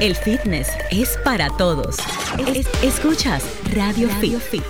El fitness es para todos. Es- escuchas Radio Fit.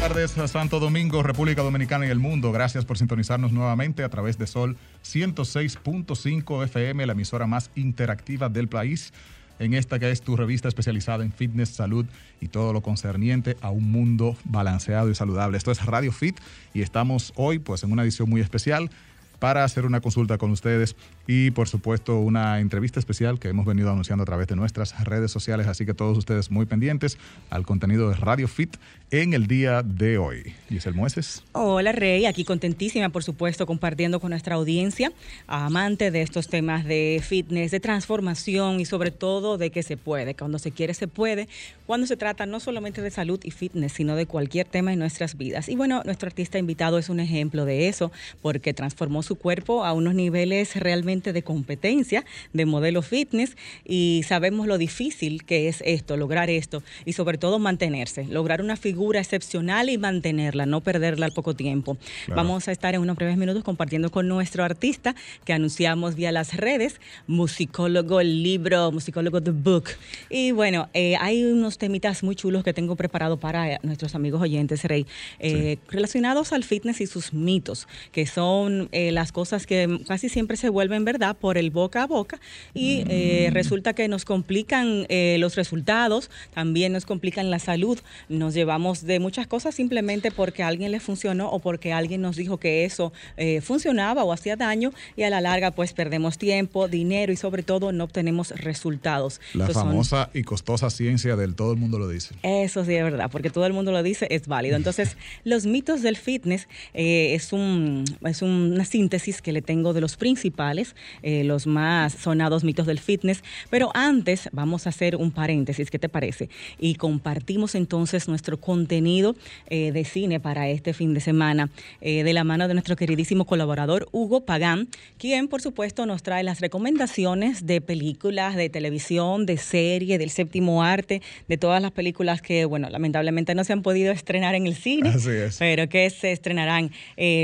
Buenas tardes, Santo Domingo, República Dominicana y el mundo. Gracias por sintonizarnos nuevamente a través de Sol 106.5 FM, la emisora más interactiva del país. En esta que es tu revista especializada en fitness, salud y todo lo concerniente a un mundo balanceado y saludable. Esto es Radio Fit y estamos hoy pues en una edición muy especial para hacer una consulta con ustedes y por supuesto una entrevista especial que hemos venido anunciando a través de nuestras redes sociales, así que todos ustedes muy pendientes al contenido de Radio Fit en el día de hoy. Giselle Mueces. Hola Rey, aquí contentísima por supuesto compartiendo con nuestra audiencia, amante de estos temas de fitness, de transformación y sobre todo de que se puede, cuando se quiere se puede, cuando se trata no solamente de salud y fitness, sino de cualquier tema en nuestras vidas. Y bueno, nuestro artista invitado es un ejemplo de eso, porque transformó su cuerpo a unos niveles realmente de competencia, de modelo fitness, y sabemos lo difícil que es esto, lograr esto, y sobre todo mantenerse, lograr una figura excepcional y mantenerla, no perderla al poco tiempo. Claro. Vamos a estar en unos breves minutos compartiendo con nuestro artista que anunciamos vía las redes, musicólogo, el libro, musicólogo The Book. Y bueno, eh, hay unos temitas muy chulos que tengo preparado para eh, nuestros amigos oyentes, Rey, eh, relacionados al fitness y sus mitos, que son eh, las cosas que casi siempre se vuelven verdad por el boca a boca y eh, resulta que nos complican eh, los resultados, también nos complican la salud, nos llevamos de muchas cosas simplemente porque a alguien le funcionó o porque alguien nos dijo que eso eh, funcionaba o hacía daño y a la larga pues perdemos tiempo, dinero y sobre todo no obtenemos resultados. La son- famosa y costosa ciencia del todo el mundo lo dice. eso sí es verdad, porque todo el mundo lo dice, es válido. Entonces, los mitos del fitness es, un, es una síntesis que le tengo de los principales, eh, los más sonados mitos del fitness. Pero antes vamos a hacer un paréntesis, ¿qué te parece? Y compartimos entonces nuestro contenido eh, de cine para este fin de semana eh, de la mano de nuestro queridísimo colaborador Hugo Pagán, quien por supuesto nos trae las recomendaciones de películas, de televisión, de serie, del séptimo arte, de todas las películas que, bueno, lamentablemente no se han podido estrenar en el cine, Así es. pero que se estrenarán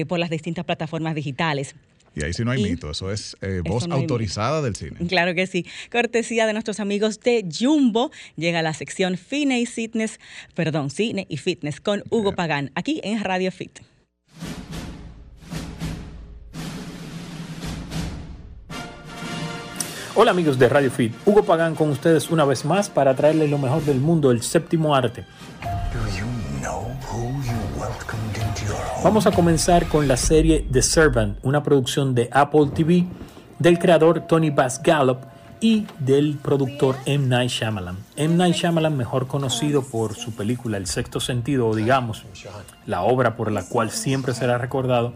por las distintas plataformas digitales. Y ahí sí no hay Y- mito, eso es eh, voz no autorizada del cine. Claro que sí. Cortesía de nuestros amigos de Jumbo, llega la sección Cine y Fitness, perdón, Cine y Fitness con Hugo Pagán, aquí en Radio Fit. Hola amigos de Radio Fit, Hugo Pagán con ustedes una vez más para traerles lo mejor del mundo, el séptimo arte. Vamos a comenzar con la serie The Servant, una producción de Apple TV del creador Tony Bass Gallup y del productor M. Night Shyamalan. M. Night Shyamalan, mejor conocido por su película El Sexto Sentido, o digamos, la obra por la cual siempre será recordado,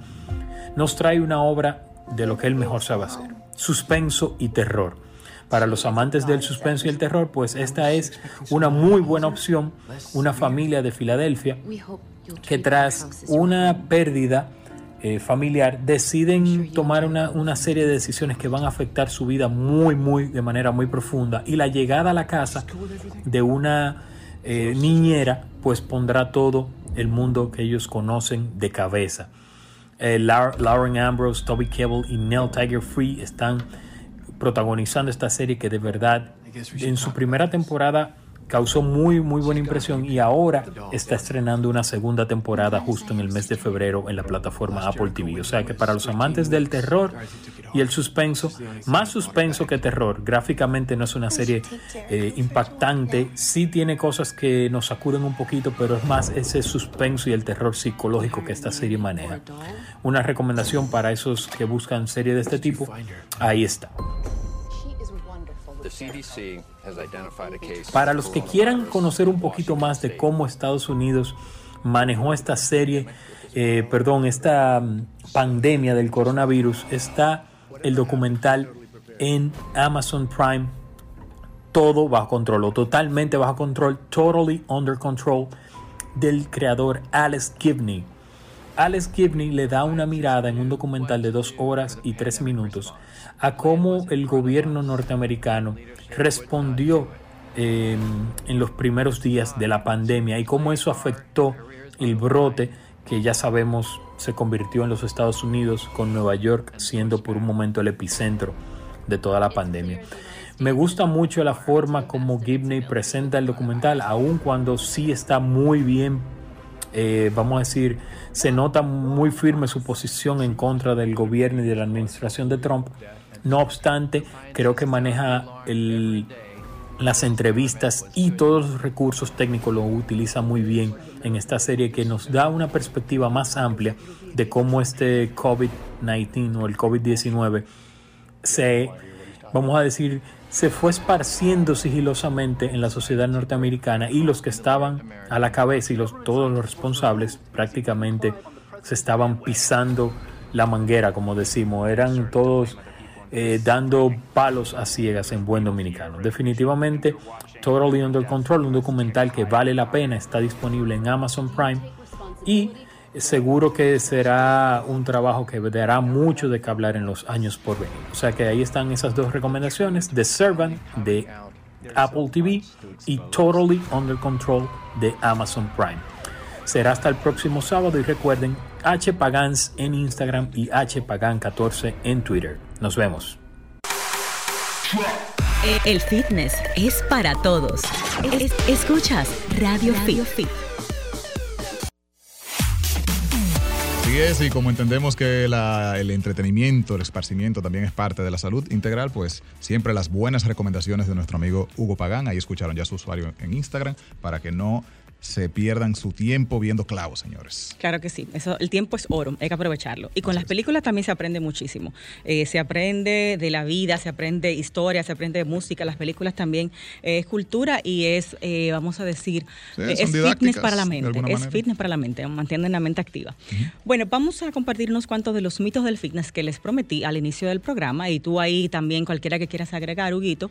nos trae una obra de lo que él mejor sabe hacer, suspenso y terror. Para los amantes del suspenso y el terror, pues esta es una muy buena opción, una familia de Filadelfia que tras una pérdida eh, familiar deciden tomar una, una serie de decisiones que van a afectar su vida muy, muy, de manera muy profunda. Y la llegada a la casa de una eh, niñera, pues pondrá todo el mundo que ellos conocen de cabeza. Eh, Lau- Lauren Ambrose, Toby Kebbell y Neil Tiger Free están protagonizando esta serie que de verdad en su primera temporada causó muy muy buena impresión y ahora está estrenando una segunda temporada justo en el mes de febrero en la plataforma Apple TV. O sea que para los amantes del terror y el suspenso, más suspenso que terror, gráficamente no es una serie eh, impactante, sí tiene cosas que nos sacuden un poquito, pero es más ese suspenso y el terror psicológico que esta serie maneja. Una recomendación para esos que buscan serie de este tipo, ahí está. The CDC Para los que quieran conocer un poquito más de cómo Estados Unidos manejó esta serie, eh, perdón, esta mm, pandemia del coronavirus, está el documental en Amazon Prime, todo bajo control, o totalmente bajo control, totally under control, del creador Alex Gibney. Alex Gibney le da una mirada en un documental de dos horas y tres minutos a cómo el gobierno norteamericano respondió eh, en los primeros días de la pandemia y cómo eso afectó el brote que ya sabemos se convirtió en los Estados Unidos, con Nueva York siendo por un momento el epicentro de toda la pandemia. Me gusta mucho la forma como Gibney presenta el documental, aun cuando sí está muy bien, eh, vamos a decir, se nota muy firme su posición en contra del gobierno y de la administración de Trump. No obstante, creo que maneja las entrevistas y todos los recursos técnicos lo utiliza muy bien en esta serie que nos da una perspectiva más amplia de cómo este COVID-19 o el COVID-19 se, vamos a decir, se fue esparciendo sigilosamente en la sociedad norteamericana y los que estaban a la cabeza y los, todos los responsables prácticamente se estaban pisando la manguera, como decimos, eran todos eh, dando palos a ciegas en buen dominicano. Definitivamente, Totally Under Control, un documental que vale la pena, está disponible en Amazon Prime y seguro que será un trabajo que dará mucho de qué hablar en los años por venir. O sea que ahí están esas dos recomendaciones, The Servant de Apple TV y Totally Under Control de Amazon Prime. Será hasta el próximo sábado y recuerden hpagans en Instagram y hpagan14 en Twitter. Nos vemos. El fitness es para todos. Es- escuchas Radio, Fit. Así es, y como entendemos que la- el entretenimiento, el esparcimiento también es parte de la salud integral, pues siempre las buenas recomendaciones de nuestro amigo Hugo Pagán. Ahí escucharon ya su usuario en Instagram para que no se pierdan su tiempo viendo clavos, señores. Claro que sí, eso, el tiempo es oro, hay que aprovecharlo. Y con las películas también se aprende muchísimo. Eh, se aprende de la vida, se aprende historia, se aprende de música. Las películas también eh, es cultura y es, eh, vamos a decir, Sí, es fitness para la mente. Es manera. fitness para la mente, mantienen la mente activa. Bueno, vamos a compartir unos cuantos de los mitos del fitness que les prometí al inicio del programa y tú ahí también, cualquiera que quieras agregar, Huguito,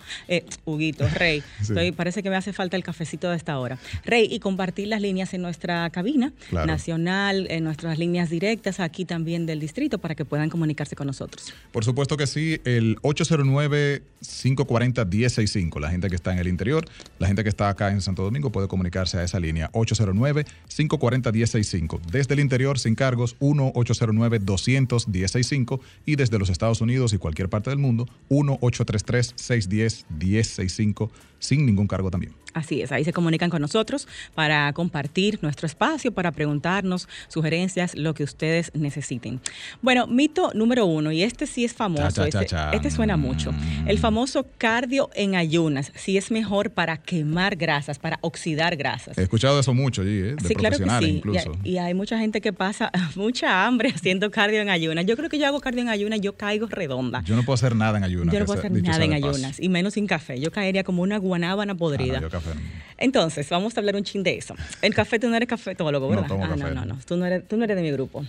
Huguito, Rey, Sí. estoy- parece que me hace falta el cafecito de esta hora. Rey, y compartir las líneas en nuestra cabina Claro. nacional, en nuestras líneas directas aquí también del distrito para que puedan comunicarse con nosotros. Por supuesto que sí, el 809-540-1065. La gente que está en el interior, la gente que está acá en Santo Domingo puede comunicarse a esa línea 809-540-1065. Desde el interior, sin cargos, 1-809-200-1065 y desde los Estados Unidos y cualquier parte del mundo, 1-833-610-1065 sin ningún cargo también. Así es, ahí se comunican con nosotros para compartir nuestro espacio, para preguntarnos sugerencias, lo que ustedes necesiten. Bueno, mito número uno, y este sí es famoso, Cha, cha, cha, este, cha. este suena mucho. El famoso cardio en ayunas, si es mejor para quemar grasas, para oxidar grasas. He escuchado eso mucho allí, ¿eh? de Sí, claro que sí. Y incluso. hay- Y, hay mucha gente que pasa mucha hambre haciendo cardio en ayunas. Yo creo que yo hago cardio en ayunas, yo caigo redonda. Yo no puedo hacer nada en ayunas. Yo no puedo hacer nada en ayunas, y menos sin café. Yo caería como una guanábana Ah, podrida. no, yo café no. Entonces, vamos a hablar un chin de eso. El café, tú no eres cafetólogo, No ¿verdad? tomo ah, café. no, no, no. Tú no, eres, tú no eres de mi grupo.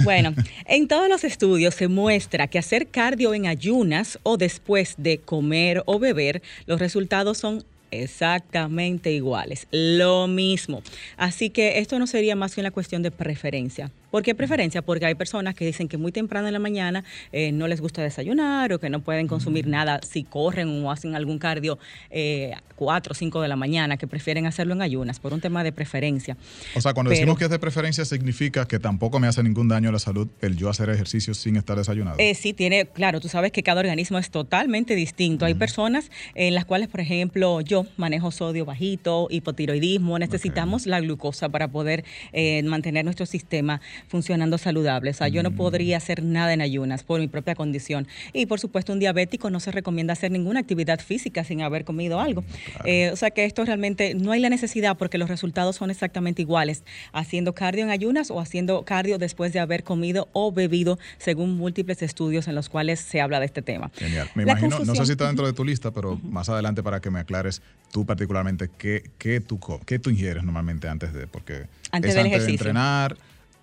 Bueno, en todos los estudios se muestra que hacer cardio en ayunas o después de comer o beber, los resultados son exactamente iguales, lo mismo. Así que esto no sería más que una cuestión de preferencia. ¿Por qué preferencia? Porque hay personas que dicen que muy temprano en la mañana eh, no les gusta desayunar o que no pueden consumir nada si corren o hacen algún cardio eh, 4 o 5 de la mañana, que prefieren hacerlo en ayunas por un tema de preferencia. O sea, cuando Pero- decimos que es de preferencia, significa que tampoco me hace ningún daño a la salud el yo hacer ejercicio sin estar desayunado. Eh, sí, tiene, claro, tú sabes que cada organismo es totalmente distinto. Hay personas en las cuales, por ejemplo, yo manejo sodio bajito, hipotiroidismo, necesitamos la glucosa para poder eh, mantener nuestro sistema funcionando saludable. O sea, yo no podría hacer nada en ayunas por mi propia condición. Y por supuesto, un diabético no se recomienda hacer ninguna actividad física sin haber comido algo. Eh, o sea que esto realmente no hay la necesidad porque los resultados son exactamente iguales, haciendo cardio en ayunas o haciendo cardio después de haber comido o bebido, según múltiples estudios en los cuales se habla de este tema. Genial. Me La imagino, no sé si está dentro de tu lista, pero más adelante para que me aclares tú particularmente qué, qué, tú, qué tú ingieres normalmente antes de, porque Antes es del antes de entrenar,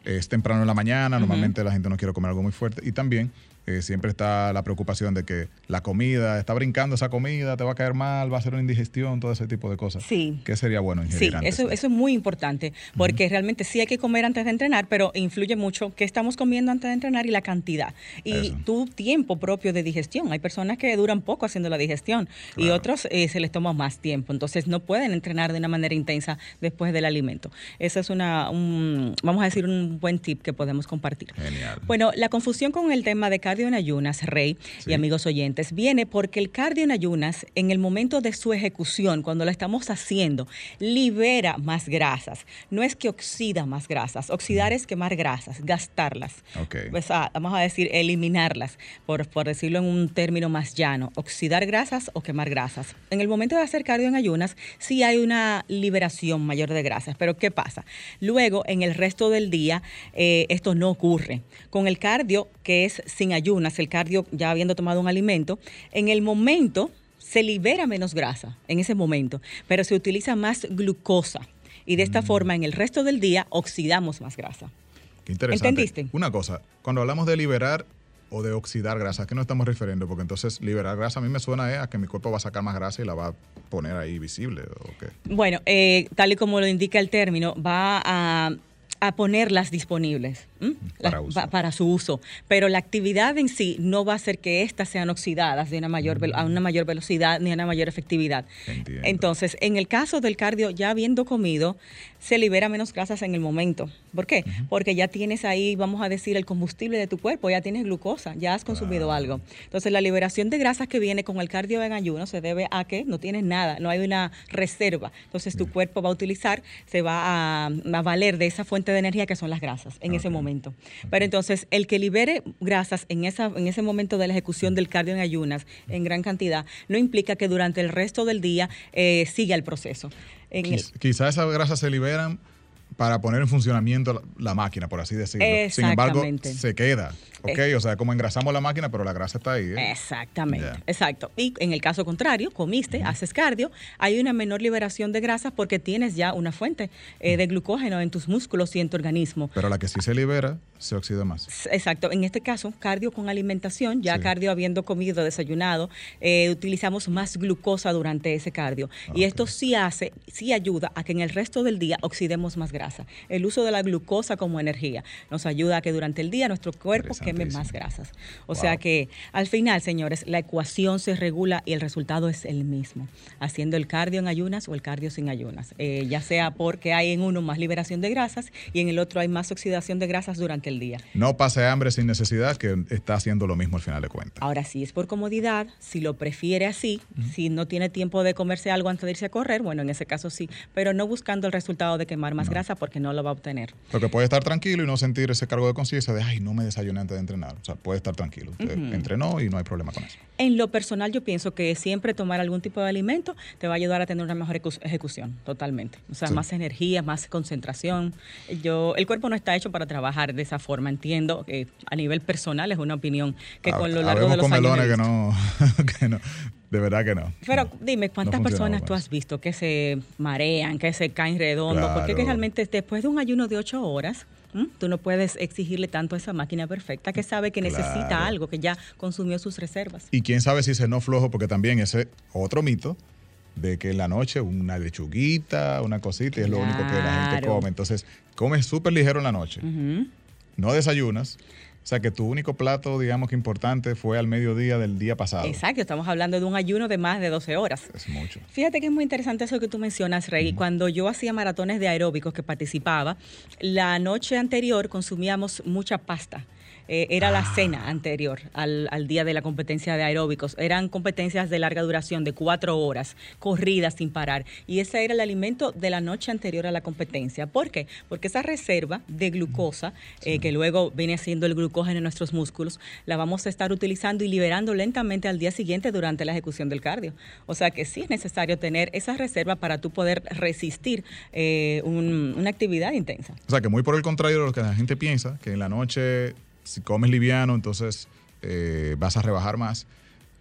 es temprano en la mañana, normalmente la gente no quiere comer algo muy fuerte. Y también eh, siempre está la preocupación de que la comida, está brincando esa comida, te va a caer mal, va a ser una indigestión, todo ese tipo de cosas. Sí. ¿Qué sería bueno ingerir Sí, antes eso, eso es muy importante, porque realmente sí hay que comer antes de entrenar, pero influye mucho qué estamos comiendo antes de entrenar y la cantidad. Y Eso. tu tiempo propio de digestión. Hay personas que duran poco haciendo la digestión y otros eh, se les toma más tiempo. Entonces no pueden entrenar de una manera intensa después del alimento. Eso es una, un- vamos a decir, un buen tip que podemos compartir. Genial. Bueno, la confusión con el tema de cardio en ayunas, Rey Sí. y amigos oyentes, viene porque el cardio en ayunas, en el momento de su ejecución, cuando lo estamos haciendo, libera más grasas. No es que oxida más grasas. Oxidar es quemar grasas, gastarlas. Ok. Pues, ah, vamos a decir, eliminarlas, por, por decirlo en un término más llano. Oxidar grasas o quemar grasas. En el momento de hacer cardio en ayunas, sí hay una liberación mayor de grasas. Pero ¿qué pasa? Luego, en el resto del día, eh, esto no ocurre. Con el cardio, que es sin ayunas, el cardio ya habiendo tomado un alimento, en el momento se libera menos grasa, en ese momento, pero se utiliza más glucosa. Y de esta forma, en el resto del día, oxidamos más grasa. Qué interesante. ¿Entendiste? Una cosa, cuando hablamos de liberar o de oxidar grasa, ¿a qué nos estamos refiriendo? Porque entonces liberar grasa a mí me suena eh, a que mi cuerpo va a sacar más grasa y la va a poner ahí visible. ¿o qué? Bueno, eh, tal y como lo indica el término, va a, a ponerlas disponibles ¿m? Para La- uso. pa- para su uso. Pero la actividad en sí no va a hacer que éstas sean oxidadas de una mayor, a una mayor velocidad ni a una mayor efectividad. Entiendo. Entonces, en el caso del cardio, ya habiendo comido, se libera menos grasas en el momento. ¿Por qué? Porque ya tienes ahí, vamos a decir, el combustible de tu cuerpo, ya tienes glucosa, ya has consumido algo. Entonces, la liberación de grasas que viene con el cardio en ayuno se debe a que no tienes nada, no hay una reserva. Entonces, tu cuerpo va a utilizar, se va a, a valer de esa fuente de energía que son las grasas en ese momento. Pero entonces, el que libere grasas en, esa, en ese momento de la ejecución del cardio en ayunas en gran cantidad, no implica que durante el resto del día eh, siga el proceso. En el- Quiz- Quizás esas grasas se liberan para poner en funcionamiento la, la máquina, por así decirlo. Sin embargo, se queda. ¿Ok? Eh. O sea, como engrasamos la máquina, pero la grasa está ahí. ¿eh? Exactamente, exacto. Y en el caso contrario, comiste, haces cardio, hay una menor liberación de grasas porque tienes ya una fuente eh, de glucógeno en tus músculos y en tu organismo. Pero la que sí se libera, se oxida más. Exacto, en este caso, cardio con alimentación, ya Sí. cardio habiendo comido, desayunado, eh, utilizamos más glucosa durante ese cardio. Y Ok. esto sí hace, sí ayuda a que en el resto del día oxidemos más grasa. El uso de la glucosa como energía nos ayuda a que durante el día nuestro cuerpo queme más grasas. O Wow. sea que al final, señores, la ecuación se regula y el resultado es el mismo, haciendo el cardio en ayunas o el cardio sin ayunas, Eh, ya sea porque hay en uno más liberación de grasas y en el otro hay más oxidación de grasas durante el día. No pase hambre sin necesidad, que está haciendo lo mismo al final de cuentas. Ahora, si es por comodidad, si lo prefiere así, si no tiene tiempo de comerse algo antes de irse a correr, bueno, en ese caso sí, pero no buscando el resultado de quemar más grasa porque no lo va a obtener. Porque puede estar tranquilo y no sentir ese cargo de conciencia de, ay, no me desayuné antes de entrenar. O sea, puede estar tranquilo. Usted entrenó y no hay problema con eso. En lo personal, yo pienso que siempre tomar algún tipo de alimento te va a ayudar a tener una mejor ejecu- ejecución, totalmente. O sea, Sí. más energía, más concentración. Yo, el cuerpo no está hecho para trabajar de esa forma. Entiendo que a nivel personal es una opinión que con lo largo de los años. he comelones que no, que no, de verdad que no. Pero No. dime, ¿cuántas No personas con tú has visto que se marean, que se caen redondos? Porque es que Claro. realmente después de un ayuno de ocho horas, ¿m? tú no puedes exigirle tanto a esa máquina perfecta que sabe que necesita algo, que ya consumió sus reservas. Y quién sabe si se no flojo, porque también ese otro mito de que en la noche una lechuguita, una cosita, y es lo único que la gente come. Entonces, comes súper ligero en la noche, no desayunas. O sea, que tu único plato, digamos que importante, fue al mediodía del día pasado. Exacto, estamos hablando de un ayuno de más de 12 horas. Es mucho. Fíjate que es muy interesante eso que tú mencionas, Rey. Cuando yo hacía maratones de aeróbicos que participaba, la noche anterior consumíamos mucha pasta. Eh, era la cena anterior al, al día de la competencia de aeróbicos. Eran competencias de larga duración, de cuatro horas, corridas sin parar. Y ese era el alimento de la noche anterior a la competencia. ¿Por qué? Porque esa reserva de glucosa, eh, que luego viene siendo el glucógeno en nuestros músculos, la vamos a estar utilizando y liberando lentamente al día siguiente durante la ejecución del cardio. O sea que sí es necesario tener esa reserva para tú poder resistir eh, un- una actividad intensa. O sea, que muy por el contrario de lo que la gente piensa, que en la noche, si comes liviano, entonces eh, vas a rebajar más.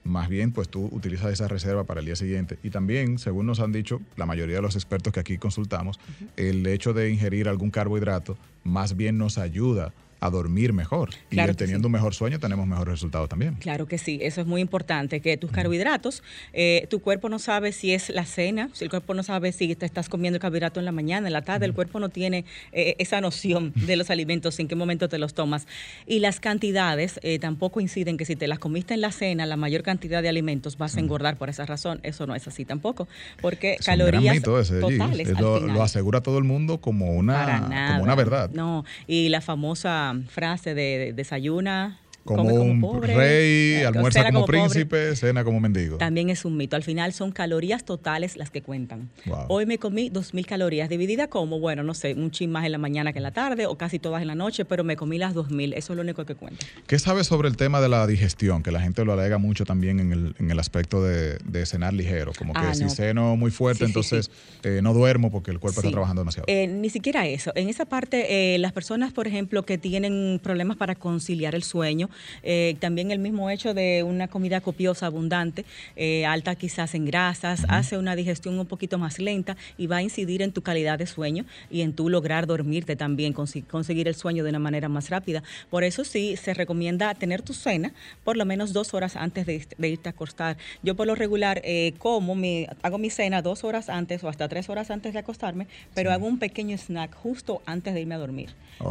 Más bien, pues tú utilizas esa reserva para el día siguiente. Y también, según nos han dicho la mayoría de los expertos que aquí consultamos, el hecho de ingerir algún carbohidrato más bien nos ayuda a dormir mejor. Claro y teniendo sí. un mejor sueño tenemos mejores resultados también. Claro que sí, eso es muy importante, que tus carbohidratos, eh, tu cuerpo no sabe si es la cena, si el cuerpo no sabe si te estás comiendo carbohidrato en la mañana, en la tarde, el cuerpo no tiene eh, esa noción de los alimentos, en qué momento te los tomas. Y las cantidades eh, tampoco inciden que si te las comiste en la cena, la mayor cantidad de alimentos vas a engordar por esa razón. Eso no es así tampoco, porque Es calorías ese, totales. Es al Lo, final. lo asegura todo el mundo como una, como una verdad. No, y la famosa frase de, de desayuna, Como, come un pobre, rey, almuerza como, pobre. príncipe, cena como mendigo. También es un mito. Al final son calorías totales las que cuentan. Wow. Hoy me comí 2.000 calorías, dividida como, bueno, no sé, un chin más en la mañana que en la tarde o casi todas en la noche, pero me comí las 2.000. Eso es lo único que cuenta. ¿Qué sabes sobre el tema de la digestión? Que la gente lo alega mucho también en el, en el aspecto de, de cenar ligero. Como que Ah, si no. ceno muy fuerte, Sí, sí, entonces eh, no duermo porque el cuerpo está trabajando demasiado. Eh, ni siquiera eso. En esa parte, eh, las personas, por ejemplo, que tienen problemas para conciliar el sueño, eh, también el mismo hecho de una comida copiosa, abundante, eh, alta quizás en grasas, hace una digestión un poquito más lenta y va a incidir en tu calidad de sueño y en tu lograr dormirte también, conseguir el sueño de una manera más rápida. Por eso sí se recomienda tener tu cena por lo menos dos horas antes de, de irte a acostar. Yo por lo regular eh, como mi, hago mi cena dos horas antes o hasta tres horas antes de acostarme, pero hago un pequeño snack justo antes de irme a dormir.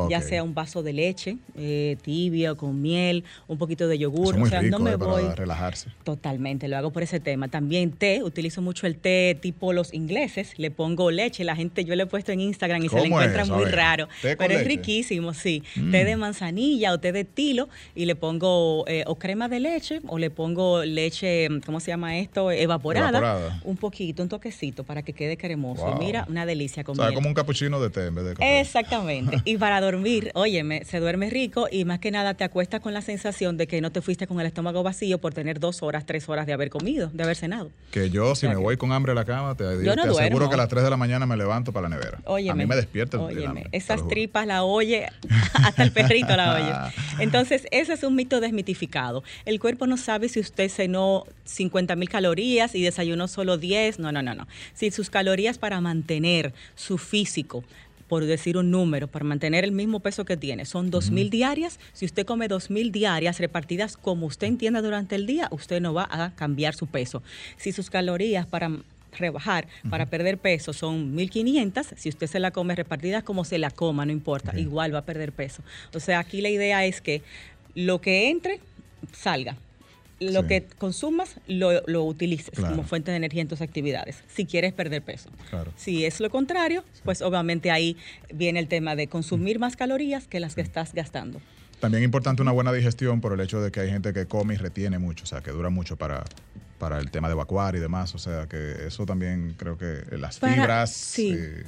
Ya Ok. sea un vaso de leche eh, tibio con miel, un poquito de yogur, o sea, rico no me eh, voy para relajarse. Totalmente, lo hago por ese tema. También té, utilizo mucho el té tipo los ingleses, le pongo leche, la gente yo le he puesto en Instagram y se le ¿Cómo es encuentra muy raro, pero es riquísimo, sí. Mm. Té de manzanilla o té de tilo y le pongo eh, o crema de leche o le pongo leche, ¿cómo se llama esto? Evaporada, Evaporada. un poquito, un toquecito para que quede cremoso. Wow. Mira, una delicia O sea, como un capuchino de té en vez de café. Exactamente. Y para dormir, óyeme, se duerme rico y más que nada te acuestas con la sensación de que no te fuiste con el estómago vacío por tener dos horas, tres horas de haber comido, de haber cenado. Que yo, si sea me voy con hambre a la cama, te, Yo no te aseguro duermo. que a las 3 de la mañana me levanto para la nevera. Óyeme, a mí me despierta óyeme, hambre, esas tripas la oye, hasta el perrito la oye. Entonces, ese es un mito desmitificado. El cuerpo no sabe si usted cenó 50 mil calorías y desayunó solo 10. No, no, no, no. Si sus calorías para mantener su físico por decir un número, para mantener el mismo peso que tiene, son 2.000 diarias. Si usted come 2.000 diarias repartidas como usted entienda durante el día, usted no va a cambiar su peso. Si sus calorías para rebajar, para perder peso son 1500, si usted se la come repartidas como se la coma, no importa, igual va a perder peso. O sea, aquí la idea es que lo que entre, salga. Lo Sí. que consumas, lo, lo utilices Claro. como fuente de energía en tus actividades, si quieres perder peso. Claro. Si es lo contrario, pues obviamente ahí viene el tema de consumir más calorías que las que estás gastando. También es importante una buena digestión por el hecho de que hay gente que come y retiene mucho, o sea, que dura mucho para, para el tema de evacuar y demás. O sea, que eso también creo que las Para- fibras sí. eh,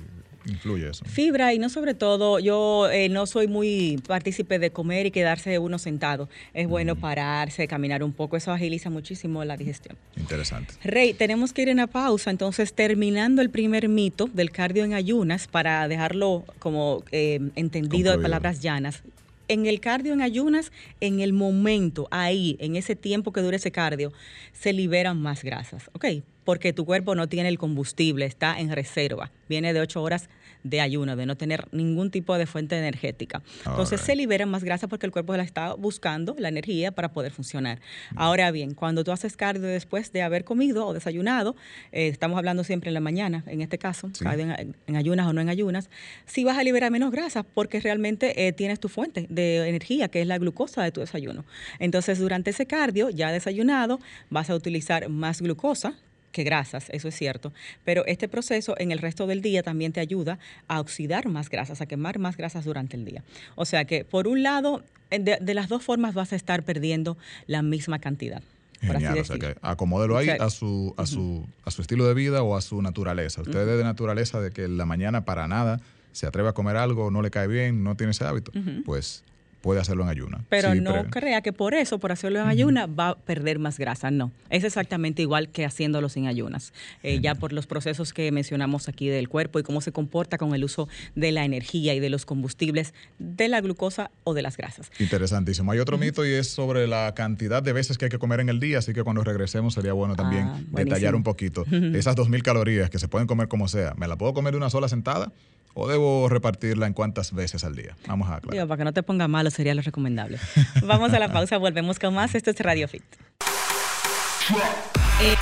influye eso. Fibra y no sobre todo, yo eh, no soy muy partícipe de comer y quedarse uno sentado. Es bueno pararse, caminar un poco, eso agiliza muchísimo la digestión. Interesante. Rey, tenemos que ir en una pausa, entonces terminando el primer mito del cardio en ayunas para dejarlo como eh, entendido de Concluido. palabras llanas. En el cardio en ayunas, en el momento, ahí, en ese tiempo que dure ese cardio, se liberan más grasas, ¿ok? Porque tu cuerpo no tiene el combustible, está en reserva, viene de ocho horas de ayuno, de no tener ningún tipo de fuente energética. Entonces se liberan más grasa porque el cuerpo la está buscando la energía para poder funcionar. Ahora bien, cuando tú haces cardio después de haber comido o desayunado, eh, estamos hablando siempre en la mañana, en este caso, Sí. cardio en, en ayunas o no en ayunas, sí vas a liberar menos grasa porque realmente eh, tienes tu fuente de energía, que es la glucosa de tu desayuno. Entonces, durante ese cardio, ya desayunado, vas a utilizar más glucosa, que grasas, eso es cierto, pero este proceso en el resto del día también te ayuda a oxidar más grasas, a quemar más grasas durante el día. O sea que, por un lado, en de, de las dos formas vas a estar perdiendo la misma cantidad. Genial, o sea que acomódelo ahí O sea, a su, a su, a su estilo de vida o a su naturaleza. Usted es de naturaleza de que en la mañana para nada se atreve a comer algo, no le cae bien, no tiene ese hábito, pues puede hacerlo en ayuna. Pero Sí, no crea que por eso, por hacerlo en ayunas, va a perder más grasa. No, es exactamente igual que haciéndolo sin ayunas. Eh, ya por los procesos que mencionamos aquí del cuerpo y cómo se comporta con el uso de la energía y de los combustibles, de la glucosa o de las grasas. Interesantísimo. Hay otro mito y es sobre la cantidad de veces que hay que comer en el día, así que cuando regresemos sería bueno también Ah, detallar buenísimo. un poquito. Esas 2.000 calorías que se pueden comer como sea, ¿me la puedo comer de una sola sentada? o debo repartirla en cuántas veces al día? Vamos a aclarar. Digo, para que no te ponga malo sería lo recomendable. Vamos a la pausa, volvemos con más. Esto es Radio Fit.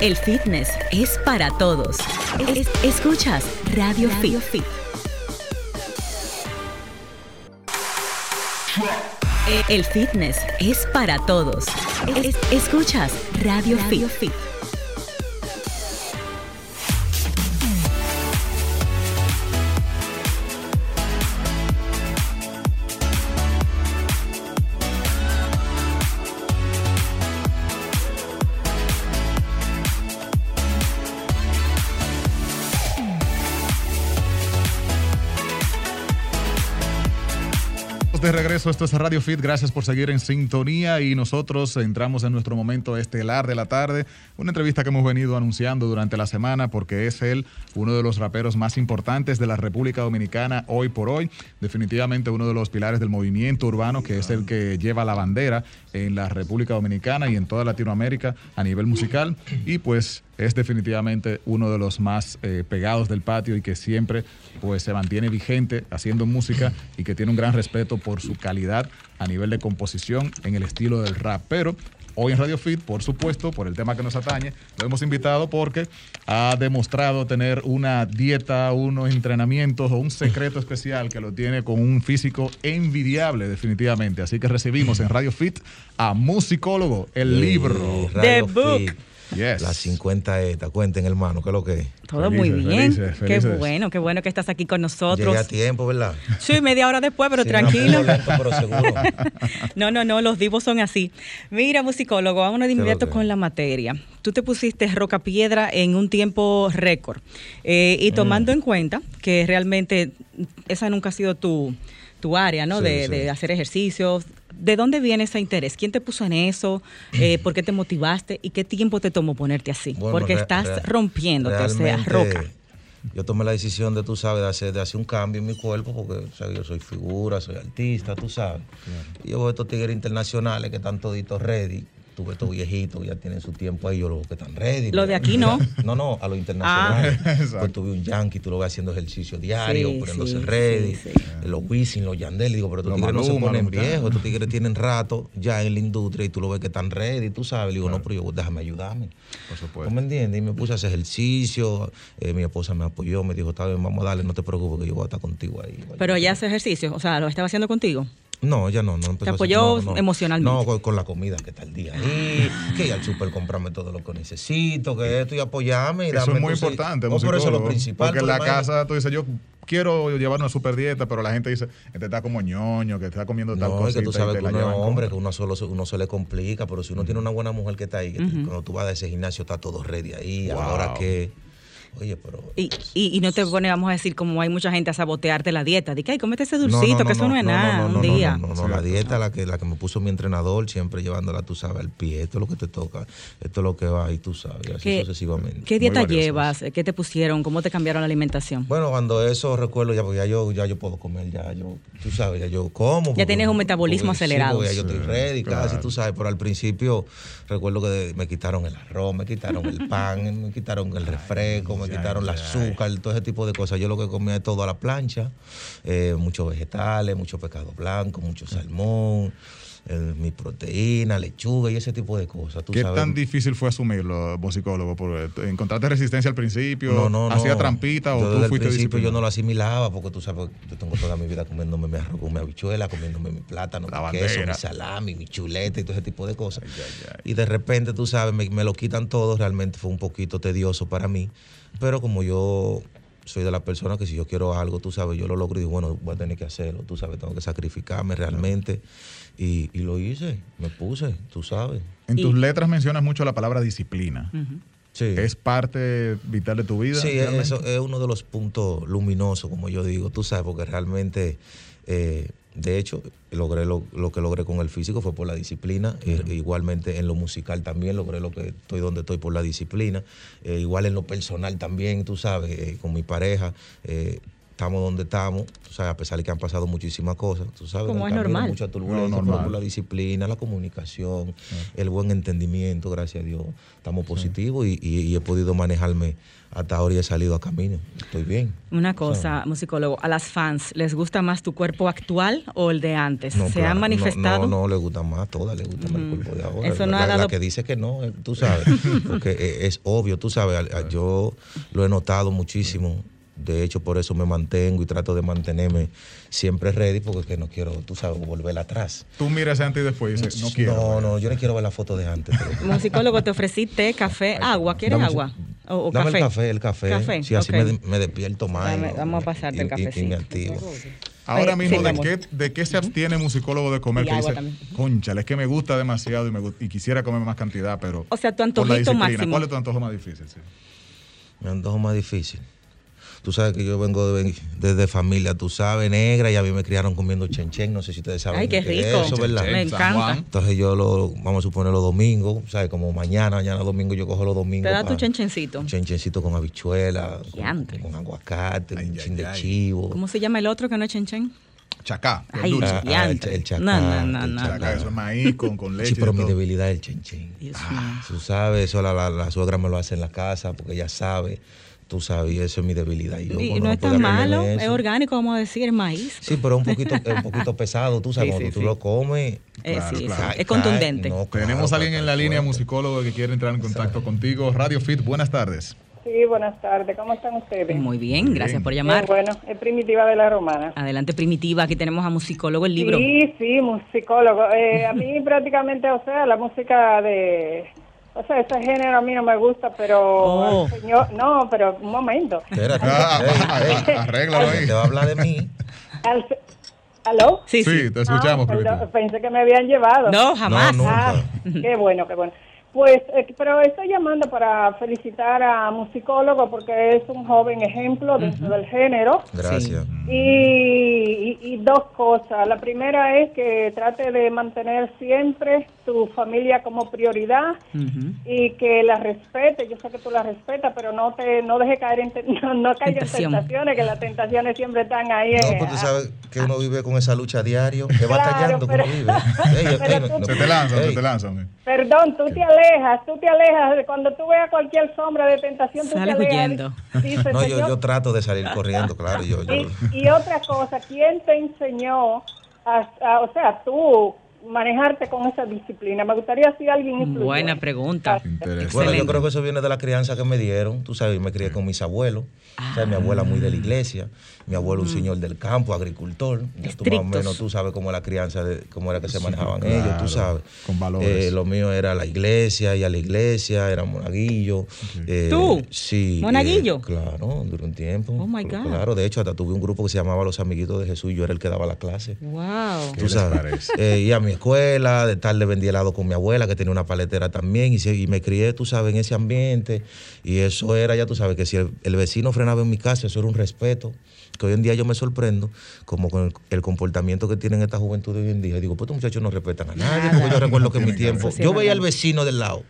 El fitness es para todos. Es- escuchas Radio, Fit. El fitness es para todos. Es- escuchas Radio, Fit. De esto es Radio Fit. Gracias por seguir en sintonía y nosotros entramos en nuestro momento estelar de la tarde. Una entrevista que hemos venido anunciando durante la semana porque es él uno de los raperos más importantes de la República Dominicana hoy por hoy. Definitivamente uno de los pilares del movimiento urbano que es el que lleva la bandera en la República Dominicana y en toda Latinoamérica a nivel musical. Y pues es definitivamente uno de los más eh, pegados del patio y que siempre pues se mantiene vigente haciendo música y que tiene un gran respeto por su calidad a nivel de composición en el estilo del rap. Pero hoy en Radio Fit, por supuesto, por el tema que nos atañe, lo hemos invitado porque ha demostrado tener una dieta, unos entrenamientos o un secreto especial que lo tiene con un físico envidiable definitivamente. Así que recibimos en Radio Fit a Musicólogo, el libro. The Book. Yes. Las 50 ETA. Cuenten, hermano, ¿qué es lo que es? Todo Felices, muy bien. felices, Qué bueno, qué bueno que estás aquí con Llegué nosotros. a tiempo, ¿verdad? Sí, media hora después, pero Sí, tranquilo. un poco lento, pero seguro. No, no, no, los divos son así. Mira, musicólogo, vámonos de ¿Qué es lo inmediato con la materia. Tú te pusiste roca piedra en un tiempo récord. Eh, y tomando Mm. en cuenta que realmente esa nunca ha sido tu, tu área, ¿no? Sí, de, sí. de hacer ejercicios. ¿De dónde viene ese interés? ¿Quién te puso en eso? Eh, ¿Por qué te motivaste? ¿Y qué tiempo te tomó ponerte así? Bueno, Porque estás re- rompiéndote, o sea, roca. Yo tomé la decisión de, tú sabes, de hacer, de hacer un cambio en mi cuerpo, porque o sea, yo soy figura, soy artista, tú sabes. Y yo veo estos tigres internacionales que están toditos ready. Tú ves estos viejitos ya tienen su tiempo ahí, yo los veo que están ready. Los de aquí no. No, no, a los internacionales. Ah, pues tú ves un yankee, tú lo ves haciendo ejercicio diario, Sí, poniéndose sí, ready. sí, Los Wisin, los Yandel, digo, pero estos tigres no se ponen viejos, estos tigres tienen rato ya en la industria y tú lo ves que están ready, tú sabes. Le digo, no, pero yo, déjame ayudarme. Por ¿Tú supuesto. me entiendes? Y me puse a hacer ejercicio, eh, mi esposa me apoyó, me dijo, está bien, vamos a darle, no te preocupes que yo voy a estar contigo ahí. Pero ya hace ejercicio, o sea, lo estaba haciendo contigo. No, ya no, no empezó Te a hacer- apoyó no, no. emocionalmente. No, con, con la comida que está el día ahí, que ir al súper comprarme todo lo que necesito, que esto y apoyarme. Y Eso es muy entonces- importante, Oh, pero eso es lo principal. Porque en la imagínate. casa tú dices, yo quiero llevar una super dieta, pero la gente dice, este está como ñoño, que está comiendo tal No, cosa. es que tú sabes que uno es hombre, que uno solo uno se le complica, pero si uno tiene una buena mujer que está ahí, que cuando tú vas a ese gimnasio está todo ready ahí, Wow. ahora que, oye, pero Y, y, y no te pone, vamos a decir, como hay mucha gente a sabotearte la dieta. Dice, ay, cómete ese No, dulcito, no, que eso no, es nada, no, un no, día. No, no, no, la dieta la que, la que me puso mi entrenador, siempre llevándola, tú sabes, al pie. Esto es lo que te toca, esto es lo que va y tú sabes, así ¿Qué, sucesivamente. ¿Qué dieta llevas? ¿Qué te pusieron? ¿Cómo te cambiaron la alimentación? Bueno, cuando eso recuerdo ya, porque ya yo, ya yo puedo comer, ya yo, tú sabes, ya yo como. porque- tienes un metabolismo porque- sí, acelerado. porque ya yo estoy Sí, ready, casi, claro. tú sabes, pero al principio recuerdo que me quitaron el arroz, me quitaron el pan, me quitaron el refresco, me quitaron el azúcar, todo ese tipo de cosas. Yo lo que comía es todo a la plancha, eh, muchos vegetales, mucho pescado blanco, mucho salmón, eh, mi proteína, lechuga y ese tipo de cosas. ¿tú ¿Qué sabes? tan difícil fue asumirlo, musicólogo? Porque ¿Encontraste resistencia al principio? No, no, no. ¿Hacía trampita o Yo tú desde el fuiste principio yo no lo asimilaba porque tú sabes, yo tengo toda mi vida comiéndome mi arroz mi habichuela, comiéndome mi plátano, La mi queso, mi salami, mi chuleta y todo ese tipo de cosas. Y de repente, tú sabes, me, me lo quitan todo, realmente fue un poquito tedioso para mí, pero como yo soy de la persona que si yo quiero algo, tú sabes, yo lo logro y digo, bueno, voy a tener que hacerlo, tú sabes, tengo que sacrificarme realmente. Y, y lo hice, me puse, tú sabes. En Y- tus letras mencionas mucho la palabra disciplina. Sí. ¿Es parte vital de tu vida? Sí, realmente? eso es uno de los puntos luminosos, como yo digo, tú sabes, porque realmente, eh, de hecho, logré lo, lo que logré con el físico fue por la disciplina, eh, igualmente en lo musical también logré lo que estoy donde estoy por la disciplina, eh, igual en lo personal también, tú sabes, eh, con mi pareja. eh, estamos donde estamos, tú sabes, a pesar de que han pasado muchísimas cosas, tú sabes, Como es normal. mucha turbulencia, No, normal. la disciplina, la comunicación, el buen entendimiento, gracias a Dios, estamos positivos y, y- y he podido manejarme hasta ahora y he salido a camino, estoy bien. Una cosa, musicólogo, a las fans, ¿les gusta más tu cuerpo actual o el de antes? No, ¿Se claro, han no, manifestado? No, no, le gusta más, todas le gusta más el cuerpo de ahora. Eso no la, ha dado- la que dice que no, eh, tú sabes, porque eh, es obvio, tú sabes, yo lo he notado muchísimo. De hecho, por eso me mantengo y trato de mantenerme siempre ready, porque es que no quiero, tú sabes, volver atrás. Tú miras antes y después y dices, no quiero. No, no, yo no quiero ver la foto de antes. juro. Musicólogo, te ofrecí té, café, agua. ¿Quieres Dame- agua? ¿O, o Dame café? el café, el café. Café, Sí, así me, me despierto más. Dame- vamos a pasarte el y- y- me activo. Ahora mismo, sí, ¿de, mi qué. ¿de qué se abstiene musicólogo de comer? Y que agua dice, también. conchale, es que me gusta demasiado y, me, y quisiera comer más cantidad, pero. O sea, tu antojito máximo. ¿Cuál es tu antojo más difícil? Sí. Me antojo más difícil. Tú sabes que yo vengo de- desde familia, tú sabes, negra, y a mí me criaron comiendo chenchen, no sé si ustedes saben Ay, qué qué es rico. eso, ¿verdad? Me encanta. Entonces yo lo, vamos a suponer los domingos, ¿sabes? Como mañana, mañana domingo yo cojo los domingos. Te da tu pa- chenchencito. Chenchencito con habichuela, con, con aguacate, Ay, un ay, chin de chivo. ¿Cómo se llama el otro que no es chenchen? Chacá, el Ay, dulce. Ah, ah, el, el chacá, No, no, no, el no. Chacá, eso es maíz con, con leche. Sí, pero y mi todo. debilidad es el chenchen. Dios Ah, mío. Tú sabes, eso la, la, la suegra me lo hace en la casa porque ella sabe, tú sabes, y eso es mi debilidad. Y, yo, Y bueno, no es tan malo, eso. es orgánico, vamos a decir, es maíz. Sí, pero es un poquito, es un poquito pesado, tú sabes, Sí, cuando sí, tú sí. lo comes. Eh, Claro, sí, sí, claro. cae- es contundente. cae- no, claro, Tenemos a alguien en la línea, musicólogo, que quiere entrar en contacto contigo. Radio Fit, buenas tardes. Sí, buenas tardes. ¿Cómo están ustedes? Muy bien, gracias por llamar. Bueno, es Primitiva de la Romana. Adelante, Primitiva, aquí tenemos a musicólogo el libro. Sí, sí, musicólogo. Eh, a mí prácticamente, o sea, la música de... O sea, ese género a mí no me gusta, pero... Oh. señor, no, pero un momento. Espérate, Ah, arréglalo ahí. te va a hablar de mí. Al ¿Aló? Sí, sí. Sí, te escuchamos, Ah, perdón, pensé que me habían llevado. No, jamás. No, nunca. Ah, qué bueno, qué bueno. Pues, eh, pero estoy llamando para felicitar a Musicólogo porque es un joven ejemplo dentro del género. Gracias. Y, y- y dos cosas. La primera es que trate de mantener siempre tu familia como prioridad y que la respete. Yo sé que tú la respetas, pero no te no deje caer en te- no, no caiga en Tentación. tentaciones, que las tentaciones siempre están ahí. No, eh, pues tú sabes que uno vive con esa lucha diario, que va Claro, tallando pero- como vive. Ey, pero tú- no- te lanzan, te lanzan. Perdón, tú te alejas, tú te alejas. Cuando tú veas cualquier sombra de tentación, tú Sales te alejas. huyendo. No, yo, yo trato de salir corriendo, claro. Yo, yo, y, y otra cosa, ¿quién te enseñó, a, a- o sea, tú, manejarte con esa disciplina? Me gustaría si alguien influyó. Buena pregunta. Bueno, yo creo que eso viene de la crianza que me dieron. Tú sabes, yo me crié con mis abuelos. O sea, mi abuela muy de la iglesia, mi abuelo un señor del campo, agricultor. Tú más o menos tú sabes cómo la crianza, de, cómo era que se manejaban claro, ellos, tú sabes. con valores. Eh, lo mío era la iglesia, y a la iglesia, era monaguillo. Eh, ¿Tú? Sí. ¿Monaguillo? eh, claro, durante un tiempo. Oh, my God. Claro, de hecho, hasta tuve un grupo que se llamaba Los Amiguitos de Jesús y yo era el que daba la clase. Wow. ¿Qué Tú les sabes, eh, y a mi escuela, de tarde vendí helado con mi abuela, que tenía una paletera también, y, se- y me crié, tú sabes, en ese ambiente. Y eso era, ya tú sabes, que si el, el vecino frenaba en mi casa, eso era un respeto. Que hoy en día yo me sorprendo, como con el, el comportamiento que tienen esta juventud de hoy en día. Digo, pues estos muchachos no respetan a nadie, porque yo recuerdo que en mi tiempo, yo veía al vecino del lado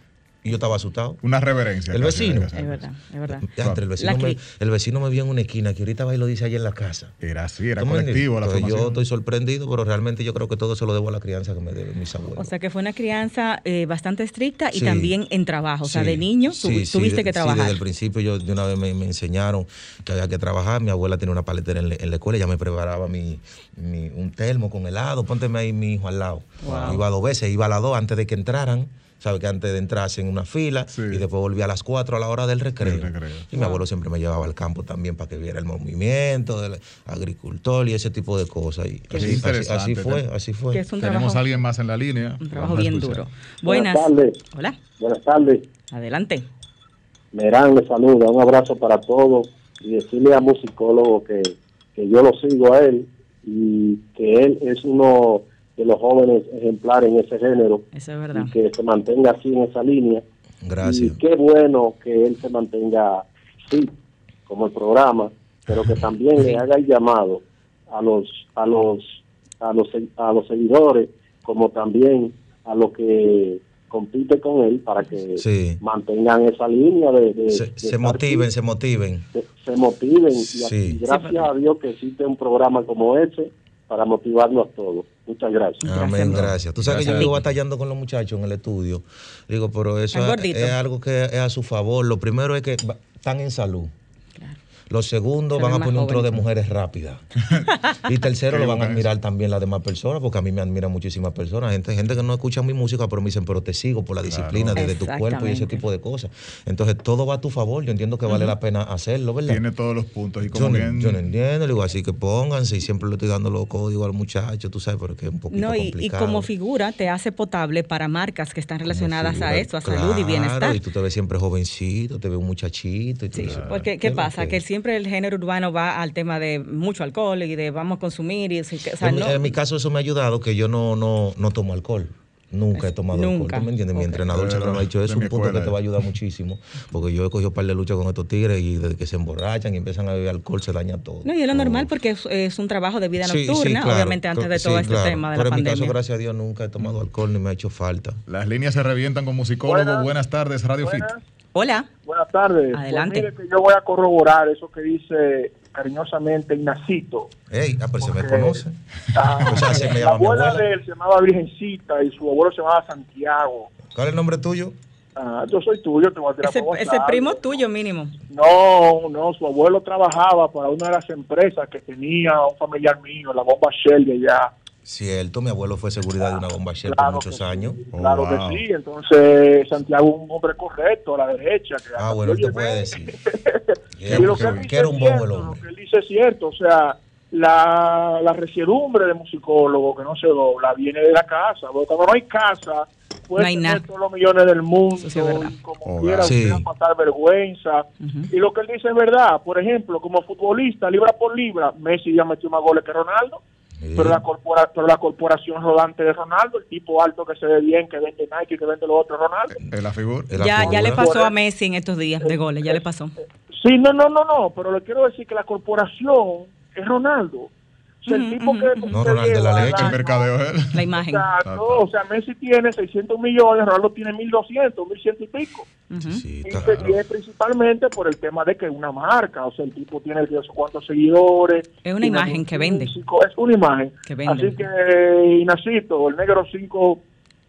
y yo estaba asustado. Una reverencia. El vecino. Es verdad, es verdad. El, vecino me, el vecino me vio en una esquina, que ahorita va y lo dice allá en la casa. Era así, era ¿Tú me colectivo la formación. yo estoy sorprendido, pero realmente yo creo que todo se lo debo a la crianza que me deben mis abuelos. O sea que fue una crianza eh, bastante estricta y Sí. también en trabajo. O sea, Sí, de niño tu- sí, sí, tuviste que Sí, trabajar. desde el principio yo de una vez me, me enseñaron que había que trabajar. Mi abuela tenía una paletera en, la- en la escuela, ella me preparaba mi, mi- un termo con helado, pónteme ahí mi hijo al lado. Wow. Iba dos veces, iba a las dos antes de que entraran. Sabe que antes de entrarse en una fila Sí. y después volvía a las cuatro a la hora del recreo. Y mi abuelo siempre me llevaba al campo también para que viera el movimiento del agricultor y ese tipo de cosas. Y así, así, interesante. así fue, así fue. que es un Tenemos trabajo, a alguien más en la línea. un trabajo bien escuchar. duro. Buenas. Buenas tardes. Hola, Buenas tardes. adelante. Merán le saluda. Un abrazo para todos y decirle a musicólogo que, que yo lo sigo a él y que él es uno de los jóvenes ejemplares en ese género Eso es verdad. y que se mantenga así en esa línea. Gracias. Y qué bueno que él se mantenga así, como el programa, pero que también le haga el llamado a los a los a los a los seguidores, como también a los que compite con él para que Sí. mantengan esa línea de, de- Se, de se estar motiven, se motiven. se motiven. Y Sí. gracias a Dios que existe un programa como ese para motivarnos todos. Muchas gracias. Amén, gracias. Tú sabes que yo vivo batallando con los muchachos en el estudio. Digo, pero eso es, algo que es a su favor. Lo primero es que están en salud. Los segundos Se van a poner un tro de mujeres rápidas. y tercero lo van a admirar también las demás personas, porque a mí me admiran muchísimas personas. Gente, gente que no escucha mi música, pero me dicen, pero te sigo por la disciplina desde tu cuerpo y ese tipo de cosas. Entonces, todo va a tu favor. Yo entiendo que vale la pena hacerlo, ¿verdad? Tiene todos los puntos. Y como Yo no, bien. yo no entiendo, le digo, así que pónganse y siempre le estoy dando los códigos al muchacho, tú sabes, pero que es un poquito No, y, y complicado. como figura te hace potable para marcas que están relacionadas Figura, a eso, a salud y claro, bienestar. Y tú te ves siempre jovencito, te ves un muchachito. Y tú Sí, dices, porque ¿qué pasa? Que siempre el género urbano va al tema de mucho alcohol y de vamos a consumir y o sea, en, mi- no- en mi caso eso me ha ayudado que yo no, no, no tomo alcohol. Nunca he tomado Nunca. alcohol. ¿Tú me entiendes? Mi entrenador siempre me ha dicho, es un punto escuela, que te va a ayudar muchísimo. Porque yo he cogido un par de luchas con estos tigres y desde que se emborrachan y empiezan a beber alcohol se daña todo. no, y es lo normal porque es, es un trabajo de vida Sí, sí, nocturna, claro, obviamente antes de sí, todo este claro. tema de Pero la en mi pandemia. caso, gracias a Dios, nunca he tomado alcohol ni me ha hecho falta. Las líneas se revientan con musicólogo. Buenas, Buenas. tardes, Radio Fit. Hola, buenas tardes. Adelante. Pues mire que yo voy a corroborar eso que dice cariñosamente Ignacito. Ey, ah, pero se me conoce. ah, O sea, se me la abuela abuela. de él se llamaba Virgencita y su abuelo se llamaba Santiago. ¿Cuál es el nombre tuyo? Ah, yo soy tuyo, te voy a tirar ese, para ese primo tuyo mínimo. No, no, su abuelo trabajaba para una de las empresas que tenía un familiar mío, la bomba Shell de allá. Cierto, mi abuelo fue seguridad de una bomba Shell Claro por muchos que años. Oh, claro wow. que sí. Entonces, Santiago es un hombre correcto, a la derecha. Que Ah, bueno, él te puede decir. Y lo que, él que dice que era un es bobo el hombre. Lo que él dice es cierto, o sea, la, la resiedumbre de musicólogo que no se dobla viene de la casa. Porque cuando no hay casa, puede No hay tener nada. todos los millones del mundo sí y como Oh, quiera, sí. pasar vergüenza. Y lo que él dice es verdad. Por ejemplo, como futbolista, libra por libra, Messi ya metió más goles que Ronaldo. Sí. Pero la, corpora, pero la corporación rodante de Ronaldo, el tipo alto que se ve bien, que vende Nike, que vende lo otro, Ronaldo. Es la figura. La Ya, ya le pasó a Messi en estos días de goles, ya le pasó. Sí, no, no, no, no, pero le quiero decir que la corporación es Ronaldo. O sea, el tipo que... No, que Ronaldo de la. El al mercadeo es él. La imagen. Exacto, o sea, Messi tiene 600 millones, Ronaldo tiene 1200, 1100 y pico. Ujú. Sí, Y está se tiene principalmente por el tema de que es una marca, o sea, el tipo tiene sé cuántos seguidores. Es una imagen un que vende. físico, Es una imagen. Que vende. Así que, Inacito, el negro 5,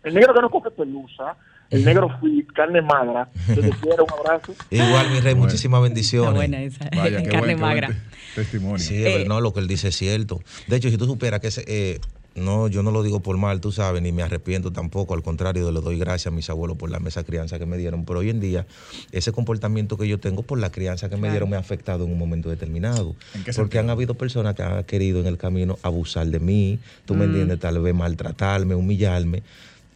el negro que no coge pelusa, el negro fit, carne magra, que te quiero, un abrazo. Igual, mi rey, Bueno. muchísimas Está bendiciones. buena esa. Vaya, Carne buen magra. Te- testimonio. Sí, es Eh, no, lo que él dice es cierto. De hecho, si tú supieras que ese, eh, no, yo no lo digo por mal, tú sabes, ni me arrepiento tampoco, al contrario, le doy gracias a mis abuelos por la mesa crianza que me dieron, pero hoy en día ese comportamiento que yo tengo por la crianza que me dieron me ha afectado en un momento determinado. ¿En qué Porque sentido? han habido personas que han querido en el camino abusar de mí, tú Mm. me entiendes, tal vez maltratarme, humillarme.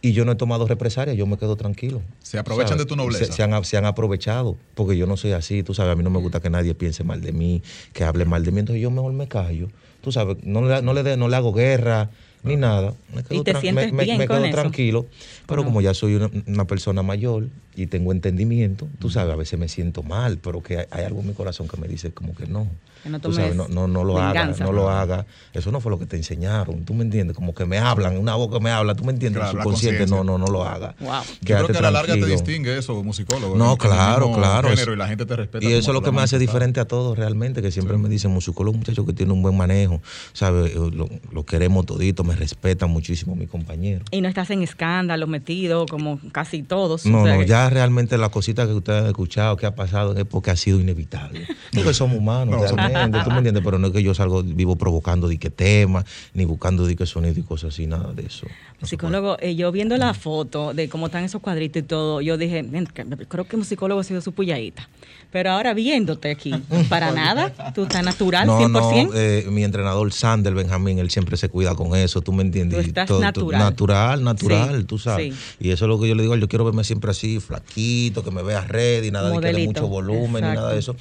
Y yo no he tomado represalias, yo me quedo tranquilo. Se aprovechan ¿sabes? de tu nobleza. Se, se han, se han aprovechado, porque yo no soy así, tú sabes, a mí no me gusta que nadie piense mal de mí, que hable mal de mí, entonces yo mejor me callo. Tú sabes, no le, no le, de- no le hago guerra ni nada. Me quedo, te tran- sientes me- me- bien me con quedo eso? tranquilo, pero No. como ya soy una, una persona mayor y tengo entendimiento, tú sabes, a veces me siento mal, pero que hay, hay algo en mi corazón que me dice como que no. Que no tú sabes, no, no, no lo haga, venganza. no lo haga. Eso no fue lo que te enseñaron, tú me entiendes, como que me hablan, una voz que me habla, tú me entiendes, Claro, la subconsciente, no, no, no lo haga. Wow. Yo creo que a la larga te distingue eso, musicólogo. No, en- en el claro, claro. género y la gente te respeta. Y como eso es lo que me hace diferente a todos realmente, que siempre me dicen, musicólogo, un muchacho que tiene un buen manejo, ¿sabes? Lo, lo queremos todito, me respetan muchísimo mis compañeros. Y no estás en escándalo metido como casi todos. No, o sea no, ya realmente la cosita que ustedes han escuchado, que ha pasado, es porque ha sido inevitable. Porque somos humanos, No, tú me entiendes, pero no es que yo salgo, vivo provocando di que temas, ni buscando di que sonido y cosas así, nada de eso. Psicólogo, eh, yo viendo la foto de cómo están esos cuadritos y todo, yo dije, "Men, que- creo que musicólogo ha sido su puyadita. Pero ahora viéndote aquí, para nada, tú estás natural, No, 100%. no, eh, mi entrenador Sander Benjamín, él siempre se cuida con eso, tú me entiendes. Tú Y estás todo- natural. natural, natural, Sí, tú sabes. sí. Y eso es lo que yo le digo, yo quiero verme siempre así, flaquito, que me vea ready, nada de que de Modelito, mucho volumen, ni exacto. nada de eso.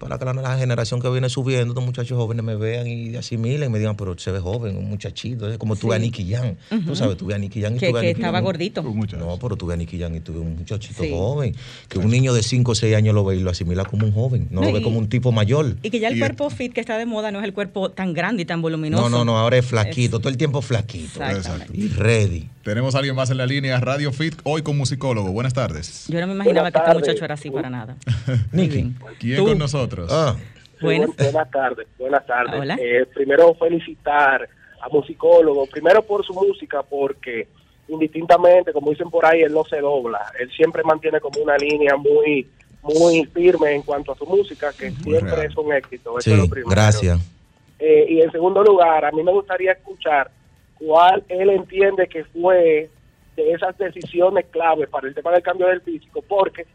Para que la, la generación que viene subiendo, estos muchachos jóvenes me vean y asimilen, y me digan, pero se ve joven, un muchachito, es como tú Sí. a Nicky Jan. Tú sabes, tú ves a Nicky Jan y que, ves a que Nicky estaba Jam. gordito. No, pero tú ves a Nicky Jan y tú ves un muchachito Sí. joven. Que un niño de 5 o 6 años lo ve y lo asimila como un joven, no, No, lo ve y- como un tipo mayor. Y que ya el Y- cuerpo fit que está de moda no es el cuerpo tan grande y tan voluminoso. No, no, no, ahora es flaquito, todo el tiempo flaquito. Exactamente. Y ready. Tenemos a alguien más en la línea, Radio Fit, hoy con musicólogo. Buenas tardes. Yo no me imaginaba Buenas que este muchacho era así para nada. Bien. ¿Quién Tú. con nosotros? Ah, Buenas. buenas tardes, buenas tardes. Hola. Eh, primero felicitar a musicólogo, primero por su música, porque indistintamente, como dicen por ahí, él no se dobla, él siempre mantiene como una línea muy muy firme en cuanto a su música, que siempre real. es un éxito. Eso Sí, es lo primero. gracias. Eh, y en segundo lugar, a mí me gustaría escuchar cuál él entiende que fue de esas decisiones claves para el tema del cambio del físico, porque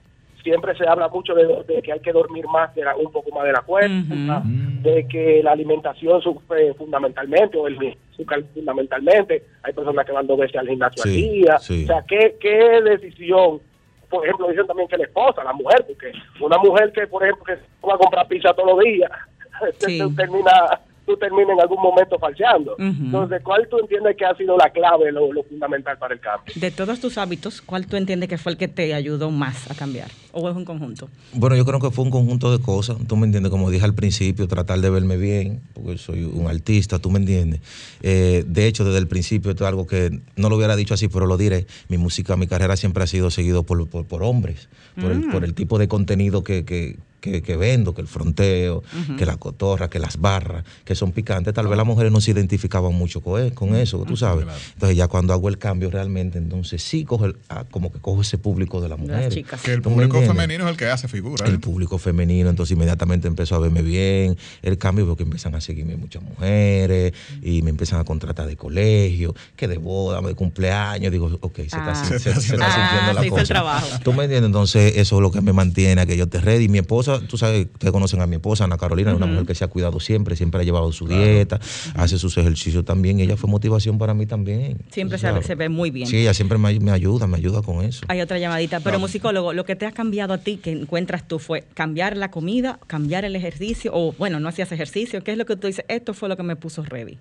siempre se habla mucho de, de que hay que dormir más, de la- un poco más de la cuenta, de que la alimentación sufre fundamentalmente, o el azúcar fundamentalmente, hay personas que van dos veces al gimnasio al día, sí. o sea, ¿qué, qué decisión? Por ejemplo, dicen también que la esposa, la mujer, porque una mujer que, por ejemplo, que va a comprar pizza todos los días, termina tú terminas en algún momento falseando. Entonces, ¿cuál tú entiendes que ha sido la clave, lo, lo fundamental para el cambio? De todos tus hábitos, ¿cuál tú entiendes que fue el que te ayudó más a cambiar? ¿O es un conjunto? Bueno, yo creo que fue un conjunto de cosas, tú me entiendes, como dije al principio, tratar de verme bien, porque soy un artista, tú me entiendes. Eh, de hecho, desde el principio, esto es algo que no lo hubiera dicho así, pero lo diré, mi música, mi carrera siempre ha sido seguido por, por, por hombres, por, el, Mm. por el tipo de contenido que, que, que- que vendo, que el fronteo, que la cotorra, que las barras, que son picantes. Tal vez las mujeres no se identificaban mucho con, e- con eso, tú sabes. Entonces ya cuando hago el cambio realmente, entonces sí cojo el- ah, como que cojo ese público de las mujeres. Que el ¿Tú me público femenino es el que hace figura. ¿eh? el público femenino, entonces inmediatamente empezó a verme bien, el cambio porque empiezan a seguirme muchas mujeres y me empiezan a contratar de colegio, que de boda, de cumpleaños, digo, ok, se está, Ah. se- se- se está Ah, sintiendo la se hizo el cosa. trabajo. ¿Tú me entiendes? Entonces eso es lo que me mantiene a que yo te ready. Mi esposa, tú sabes, ustedes conocen a mi esposa, Ana Carolina, es una Ujú. mujer que se ha cuidado siempre, siempre ha llevado su dieta, hace sus ejercicios también, y ella fue motivación para mí también. Siempre se, ve muy bien. Sí, ella siempre me, me ayuda, me ayuda con eso. Hay otra llamadita, pero musicólogo, lo que te ha cambiado a ti, que encuentras tú, fue cambiar la comida, cambiar el ejercicio, o bueno, no hacías ejercicio, ¿qué es lo que tú dices? Esto fue lo que me puso ready,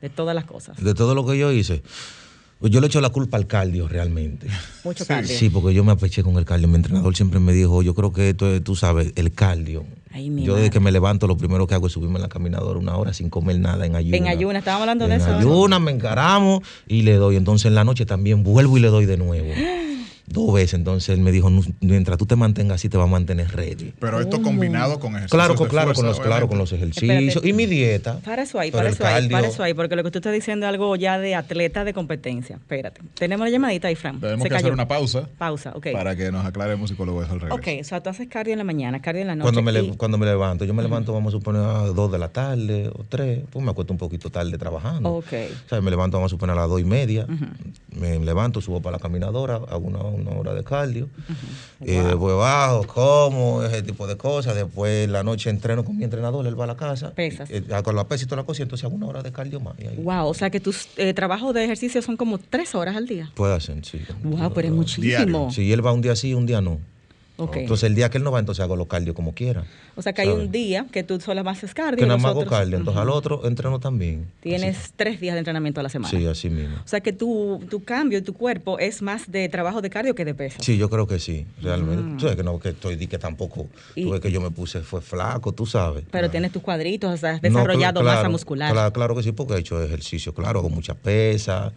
de todas las cosas. De todo lo que yo hice, yo le echo la culpa al cardio realmente. Mucho cardio. Sí, porque yo me apeché con el cardio. Mi entrenador siempre me dijo, yo creo que esto es, tú sabes, el cardio. Ay, mi Yo madre. desde que me levanto, lo primero que hago es subirme en la caminadora una hora sin comer nada en ayunas. En ayuna, estábamos hablando de En eso. ayunas me encaramos y le doy. Entonces en la noche también vuelvo y le doy de nuevo. Dos veces. Entonces él me dijo, "Nu- mientras tú te mantengas así, te va a mantener ready. Pero esto combinado con ejercicios Claro, con, de claro, fuerza, con los, claro, con los ejercicios. Espérate. Y mi dieta. Para eso ahí, para el eso ahí, para cardio- eso ahí, porque lo que tú estás diciendo es algo ya de atleta de competencia. Espérate. Tenemos la llamadita ahí, Fran. Tenemos Se que hacer una pausa Pausa, ok. para que nos aclare el musicólogo eso al revés. Ok, o sea, tú haces cardio en la mañana, cardio en la noche. Cuando me, le- y- cuando me levanto, yo me levanto, vamos a suponer, a las 2 de la tarde o 3, pues me acuesto un poquito tarde trabajando. Ok. O sea, me levanto, vamos a suponer, a las 2 y media. Me levanto, subo para la caminadora, hago una, una hora de cardio. Y después bajo, como, ese tipo de cosas. Después la noche entreno con mi entrenador, él va a la casa. Pesas. eh, Con la pesa y toda la cosa, y entonces hago una hora de cardio más. Y ahí Wow, o sea que tus eh, trabajos de ejercicio son como tres horas al día. puede hacer, sí. Wow, pero es muchísimo. Si él va un día sí, un día no. Entonces el día que él no va, entonces hago los cardio como quiera. O sea que hay un día que tú solo haces cardio. Que nada más hago cardio. Entonces al otro entreno también. Tienes tres días de entrenamiento a la semana. Sí, así mismo. O sea que tu, tu cambio y tu cuerpo es más de trabajo de cardio que de peso. Sí, yo creo que sí, realmente. Mm. Tú sabes que no, que estoy, di que tampoco, Y- tú ves que yo me puse, fue flaco, tú sabes. Pero tienes tus cuadritos, o sea, has No, desarrollado masa muscular. Claro, claro que sí, porque he hecho ejercicio, claro, hago mucha pesa,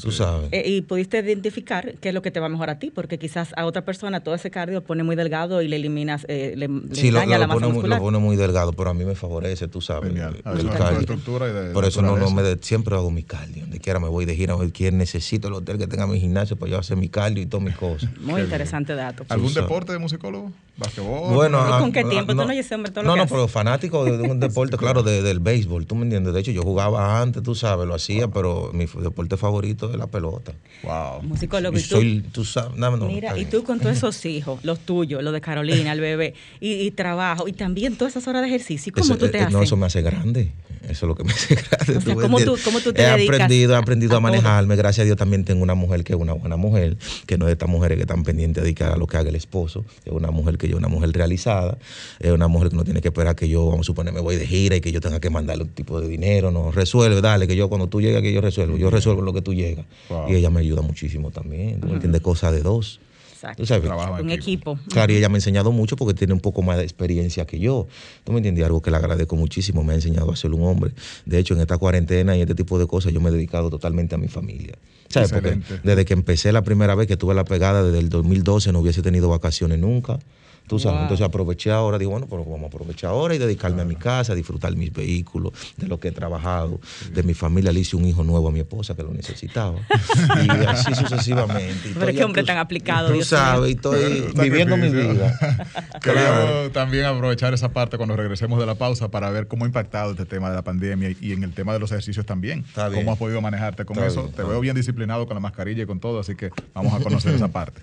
tú sabes. Eh, y pudiste identificar qué es lo que te va mejor a ti, porque quizás a otra persona todo ese cardio pone muy delgado y le eliminas, eh, le, le Sí, lo, daña lo la masa pone, muy- muscular. lo pone muy delgado, pero a mí me favorece, tú sabes. el- el de cardio. estructura y de Por eso no, no me de- siempre hago mi cardio. Donde quiera me voy de gira, cualquier necesito el hotel que tenga mi gimnasio para yo hacer mi cardio y todas mis cosas. Muy interesante dato. ¿Algún deporte de musicólogo? ¿Basquetbol? Bueno, ¿Y ah, con qué ah, tiempo? Tú no oyes ese hombre todo lo No, que no, pero fanático de, de un deporte, claro, de- del béisbol, tú me entiendes. De hecho, yo jugaba antes, tú sabes, lo hacía, pero mi deporte favorito es la pelota. Wow. Musicólogo, Y ¿y tú? soy, tú sabes, no, no, Mira, y tú con todos esos hijos, los tuyos, los de Carolina, el bebé, y, y trabajo, y también todas esas horas de ejercicio, ¿cómo Eso- tú te eh, haces? No, eso me hace grande. Eso es lo que me hace grande. O sea, me ¿cómo tú- cómo tú te he dedicas aprendido, he aprendido a a, manejarme. Gracias a Dios también tengo una mujer que es una buena mujer, que no es de estas mujeres que están pendientes de que haga lo que haga el esposo. Es una mujer que yo, una mujer realizada. Es una mujer que no tiene que esperar que yo, vamos a suponer, me voy de gira y que yo tenga que mandarle un tipo de dinero. No, resuelve, dale, que yo cuando tú llegas, que yo resuelvo. Yo resuelvo lo que tú llegas. Wow. Y ella me ayuda muchísimo también. ¿Tú me entiendes? Cosas de dos. Exacto. Sabes, Un equipo. Claro, y ella me ha enseñado mucho porque tiene un poco más de experiencia que yo. ¿Tú me entiendes? Algo que le agradezco muchísimo. Me ha enseñado a ser un hombre. De hecho, en esta cuarentena y este tipo de cosas, yo me he dedicado totalmente a mi familia. ¿Sabes? Porque desde que empecé la primera vez que tuve la pegada, desde el 2012, no hubiese tenido vacaciones nunca. Tú sabes, Wow. entonces aproveché ahora, digo, bueno, pues vamos a aprovechar ahora y dedicarme a mi casa, a disfrutar mis vehículos, de lo que he trabajado, de mi familia. Le hice un hijo nuevo a mi esposa que lo necesitaba. y así sucesivamente. Y Pero qué hombre tú- tan aplicado, Tú Dios mío. sabes, y estoy viviendo mi vida. Queríamos también aprovechar esa parte cuando regresemos de la pausa para ver cómo ha impactado este tema de la pandemia y, en el tema de los ejercicios también. Está bien. ¿Cómo has podido manejarte con Está eso? bien, Te veo bien disciplinado con la mascarilla y con todo, así que vamos a conocer esa parte.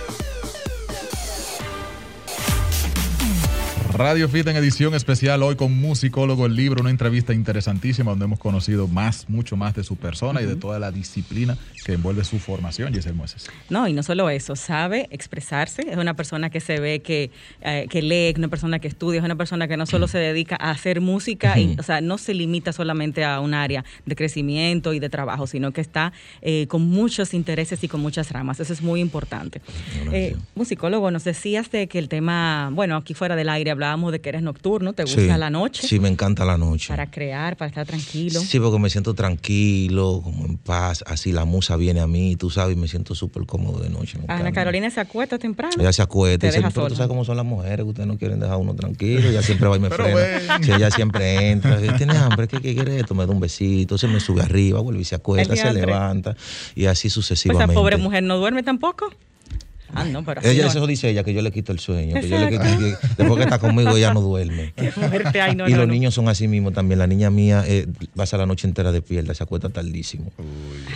Radio Fit en edición especial hoy con Musicólogo el libro, una entrevista interesantísima donde hemos conocido más, mucho más de su persona y de toda la disciplina que envuelve su formación, Giselle Mueces. No, y no solo eso, sabe expresarse, es una persona que se ve que, eh, que lee, es una persona que estudia, es una persona que no solo se dedica a hacer música, y, o sea, no se limita solamente a un área de crecimiento y de trabajo, sino que está eh, con muchos intereses y con muchas ramas, eso es muy importante. Eh, musicólogo, nos decías de que el tema, bueno, aquí fuera del aire hablábamos de que eres nocturno, te gusta Sí, la noche Sí, me encanta la noche. para crear, para estar tranquilo. Sí, porque me siento tranquilo, como en paz, así la musa viene a mí, tú sabes, y me siento súper cómodo de noche. Ana encanta. Carolina se acuesta temprano. Ella se acuesta Te y pero tú sabes cómo son las mujeres, que ustedes no quieren dejar a uno tranquilo, ella siempre va y me Pero frena. Sí, ella siempre entra, ¿tienes hambre? ¿Qué, qué quieres esto? Me da un besito, se me sube arriba, vuelve y se acuesta, se levanta, y así Pues sucesivamente. esa pobre mujer no duerme tampoco. Ah, no, pero así Ella eso dice ella, que yo le quito el sueño, que yo le quito, que después que está conmigo ella no duerme. Qué fuerte, ay, no, y no, los no. niños son así mismo también. La niña mía eh, pasa la noche entera despierta, se acuesta tardísimo.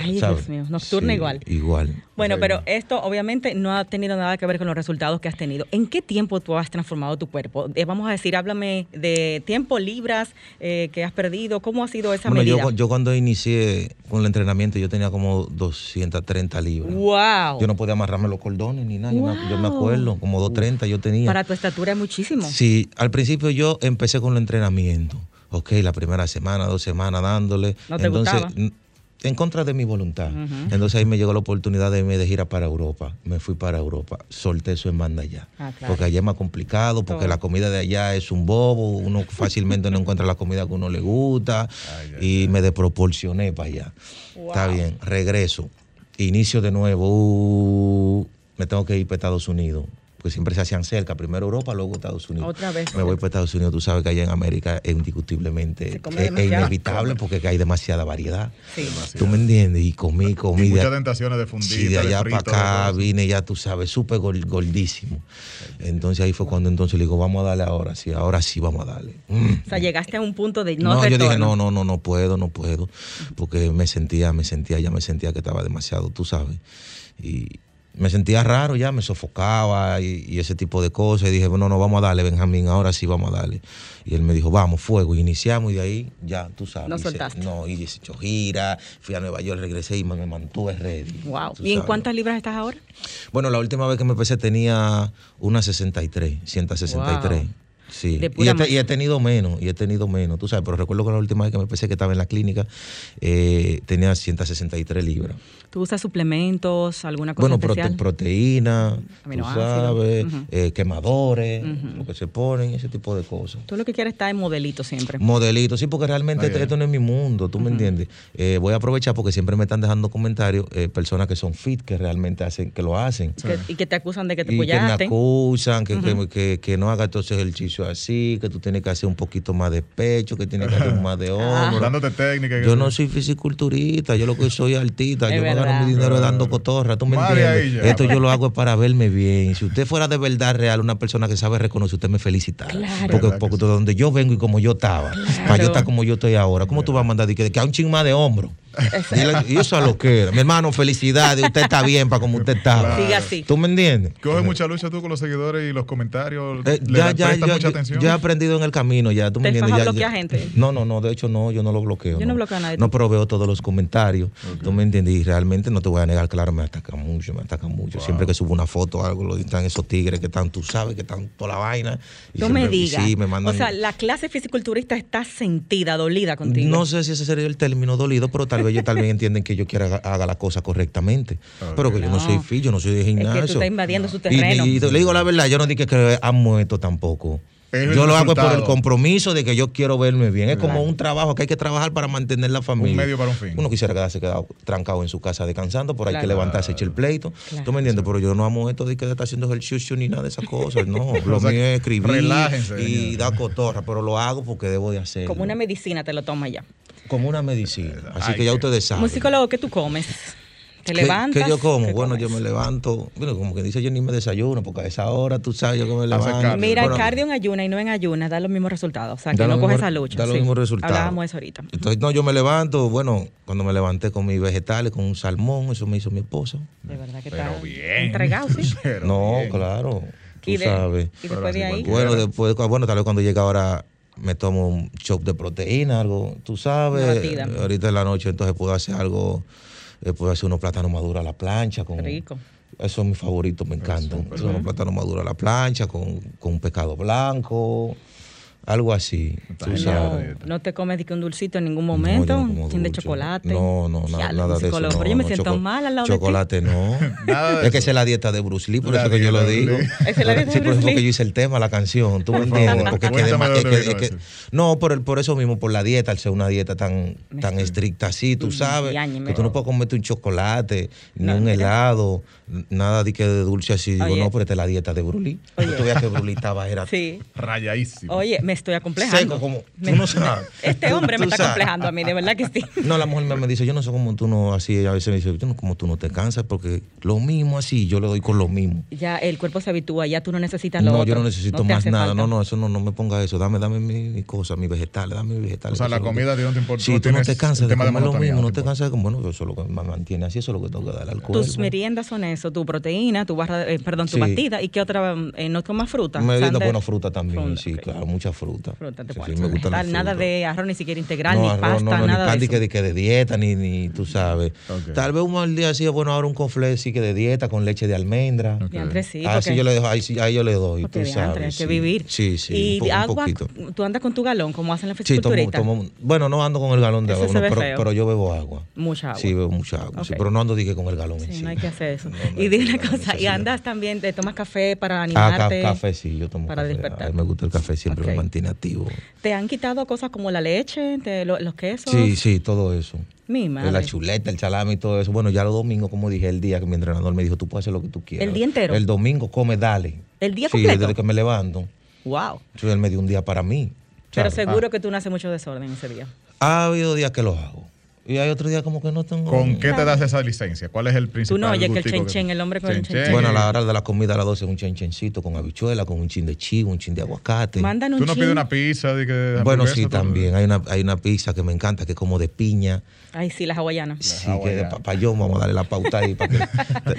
Ay, ¿sabes? Dios mío, nocturna Sí, igual. Igual. Bueno, pero esto obviamente no ha tenido nada que ver con los resultados que has tenido. ¿En qué tiempo tú has transformado tu cuerpo? Eh, vamos a decir, háblame de tiempo, libras eh, que has perdido. ¿Cómo ha sido esa Bueno, yo, medida? cu- yo cuando inicié con el entrenamiento yo tenía como 230 libras. wow. Yo no podía amarrarme los cordones ni nada. Yo, me, yo me Wow. acuerdo, como 230 yo tenía. Para tu estatura es muchísimo. Sí, al principio yo empecé con el entrenamiento. Ok, la primera semana, dos semanas dándole. ¿No te Entonces, gustaba? en contra de mi voluntad. Entonces ahí me llegó la oportunidad de irme de gira para Europa. Me fui para Europa. Solté eso en banda allá. Ah, claro. Porque allá es más complicado, porque Todo. la comida de allá es un bobo. Uno fácilmente no encuentra la comida que uno le gusta. y me desproporcioné para allá. Está bien, regreso. Inicio de nuevo. uh, me tengo que ir para Estados Unidos. Pues siempre se hacían cerca, primero Europa, luego Estados Unidos. Otra vez. Me voy para Estados Unidos, tú sabes que allá en América es indiscutiblemente es, es inevitable porque hay demasiada variedad. Sí. ¿Tú me entiendes? Y comí, comí. Y de- muchas tentaciones de fundir. Sí, de allá para frito, acá vine ya, tú sabes, súper gordísimo. Entonces ahí fue cuando entonces le digo, vamos a darle ahora sí, ahora sí vamos a darle. Mm. O sea, llegaste a un punto de no, No, yo dije, retorno. no, no, no, no puedo, no puedo, porque me sentía, me sentía, ya me sentía que estaba demasiado, tú sabes. Y me sentía raro ya, me sofocaba y, y ese tipo de cosas. Y dije, bueno, no, vamos a darle, Benjamín, ahora sí vamos a darle. Y él me dijo, vamos, fuego. Y iniciamos y de ahí ya, tú sabes. No soltaste. no, y hice giras, fui a Nueva York, regresé y me, me mantuve ready. Wow. ¿Y en cuántas libras estás ahora? Bueno, la última vez que me pesé tenía una 63, 163. Wow. Sí. De Y he, y tenido menos, y he tenido menos, tú sabes, pero recuerdo que la última vez que me pesé que estaba en la clínica eh, tenía 163 libras. ¿Tú usas suplementos, alguna cosa Bueno, prote- especial? proteína, tú sabes, eh, quemadores, lo que se ponen, ese tipo de cosas. Tú lo que quieres estar en modelito siempre. Modelito, sí, porque realmente esto, no es mi mundo, tú me entiendes. Eh, voy a aprovechar porque siempre me están dejando comentarios eh, personas que son fit, que realmente hacen, que lo hacen. Que- y que te acusan de que te y que me acusan, que, que- que- que no haga todo ese ejercicio así, que tú tienes que hacer un poquito más de pecho, que tienes que hacer más de Ah. hombro. Dándote técnica. y Yo no soy fisiculturista, yo lo que soy artista, yo me gano mi dinero dando cotorra, tú me entiendes. ya. Esto yo lo hago es para verme bien. Si usted fuera de verdad real, una persona que sabe reconocer, usted me felicita. Claro. Porque, porque de donde yo vengo y como yo estaba, para yo estar como yo estoy ahora, ¿cómo tú vas a mandar que, que a un ching más de hombro? Y, y eso es lo que era. Mi hermano, felicidades, usted está bien para como usted estaba. Siga así. ¿Tú me entiendes? Coge mucha lucha tú con los seguidores y los comentarios. Eh, ya, ya, prestas ya, mucha yo- atención. yo he aprendido en el camino ya, tú me ¿Te entiendes. Ya- ya- gente? No, no, no, de hecho no, yo no lo bloqueo. Yo no bloqueo a nadie. No, pero veo todos los comentarios, tú me entiendes, y realmente no te voy a negar, claro, me atacan mucho, me atacan mucho. Siempre que subo una foto o algo, lo están esos tigres que están, tú sabes, que están toda la vaina. y No me digas. Sí, me mandan. O sea, la clase fisiculturista está sentida, dolida contigo. No sé si ese sería el término dolido, pero tal vez ellos tal vez entienden que yo quiera haga, haga la cosa correctamente. Pero que yo no, soy fi, yo no soy de es que gimnasio. tú estás invadiendo su Y- terreno. Y, te- le digo la verdad, yo no dije que han muerto tampoco. El Yo lo hago por el compromiso de que yo quiero verme bien. Es como un trabajo que hay que trabajar para mantener la familia. Un medio para un fin. Uno quisiera quedarse quedado trancado en su casa descansando, pero hay que Claro. levantarse, echar el pleito. Claro. ¿Tú me entiendes? Pero yo no amo esto de que está haciendo ejercicio ni nada de esas cosas. No, lo O sea, mío es escribir relájense, y dar cotorra, pero lo hago porque debo de hacerlo. Como una medicina te lo toma ya. Como una medicina. Así Ay, que ya ustedes saben. Musicólogo, ¿qué tú comes? ¿Te ¿Qué- levantas? ¿Qué yo como? ¿Qué Bueno, comes? yo me levanto. Bueno, como que dice, yo ni me desayuno, porque a esa hora tú sabes yo que me levanto. cardio. Mira, Bueno, el cardio en ayuna y no en ayuna da los mismos resultados. O sea, que no coge mismos- esa lucha. da los mismos resultados. Hablábamos eso ahorita. Entonces, no, yo me levanto, bueno, cuando me levanté con mis vegetales, con un salmón, eso me hizo mi esposa. De verdad que Pero está bien. entregado, sí. Pero no, bien. claro. Tú Y, de- sabes. y después de ahí. Bueno, después, bueno, tal vez cuando llega ahora me tomo un shot de proteína, algo, tú sabes. Ahorita en la noche entonces puedo hacer algo, eh, puedo hacer unos plátanos maduros a la plancha. Con, Rico. Eso es mi favorito, me encantan. Son unos plátanos maduros a la plancha con, con un pescado blanco, algo así. Tú No, No, sabes. no te comes de que un dulcito en ningún No, momento, no sin de chocolate. No, no, na- Ya, nada de eso. no, pero yo me no, siento mal al lado de ti. Chocolate no. Nada es que esa es la dieta de Bruce Lee, por La eso que yo lo digo. Es la dieta de Sí, por eso que yo hice el tema, la canción. ¿Tú me entiendes? Porque es que, no, por, el, por eso mismo, por la dieta, al ser una dieta tan, tan estricta así, tú sabes, yañe, que tú no puedes comerte un chocolate, ni No, un helado, nada de que de dulce así. Digo, no, pero esta es la dieta de Bruce Lee. Tú veías que Bruce Lee estaba, era. Rayadísimo. Oye, me estoy acomplejando. seco como... Me- Tú no sabes. Este Tú- hombre me tú está sabes. acomplejando a mí, de verdad que sí. No, la mujer me- dice, yo no sé cómo tú no así, a veces me dice, yo no, como tú no te cansas, porque lo mismo así, yo le doy con lo mismo. Ya el cuerpo se habitúa, ya tú no necesitas lo No, otro. yo no necesito más nada. falta. No, no, eso no, no me ponga eso. Dame, dame mi, mi cosa, mis vegetales, dame mis vegetales. O sea, la comida a ti no te importa, Sí, tú tú no te cansas de tema de comer lo mismo, no no te cansas de comer. Bueno, eso es lo que me mantiene así, eso es lo que tengo que dar al cuerpo. Tus meriendas son eso, tu proteína, tu barra, de- eh, perdón, tu Sí. batida y qué otra, eh, no tomas fruta. Merienda, bueno, fruta también, sí, claro, mucha fruta. Fruta, te Sí, sí, me gusta la vegetal, Nada de arroz ni siquiera integral, no, ni arroz, pasta, no, no, nada ni pan de eso. que, de que de dieta, ni, ni tú sabes. Tal vez un mal día así, bueno, ahora un conflé sí que de dieta con leche de almendra. Sí, Así porque- yo le dejo, ahí, sí, ahí yo le doy, porque tú sabes. hay sí. que vivir. Sí, sí, y un, po- un agua, poquito. tú andas con tu galón, como hacen los Sí, tomo, fisiculturistas. tomo- bueno, no ando con el galón de agua, pero, yo bebo agua. Mucha agua. Sí, bebo mucha agua, sí, pero no ando dije con el galón en Sí, sí. no hay que hacer eso. No, no, y dime no, una no, cosa, y andas también, te tomas café para Ah, animarte. café sí, yo tomo para despertar. A mí me gusta el café, siempre Ok. me mantiene ¿Te han quitado cosas como la leche, te- lo- los quesos? Sí, sí, todo eso. Mi madre. La chuleta, el salami y todo eso. Bueno, ya los domingos, como dije, el día que mi entrenador me dijo, tú puedes hacer lo que tú quieras. ¿El día entero? El domingo come, dale. ¿El día Sí, completo? desde que me levanto. Wow. Entonces él me dio un día para mí. Pero ¿sabes? seguro que tú no haces mucho desorden ese día. Ha habido días que lo hago. Y hay otros días como que no tengo. ¿Con qué te das esa licencia? ¿Cuál es el principal Tú no oyes que el chen chen, el hombre con el chen chen. Bueno, a la hora de la comida a las 12 un chenchencito con habichuela, con un chin de chivo, un chin de aguacate. Mandan un ¿Tú no chin. pides una pizza? De que Bueno, sí, todo? también. Hay una, hay una pizza que me encanta, que es como de piña. Ay, sí, las hawaianas. Sí, que de papayón, vamos a darle la pauta ahí para que,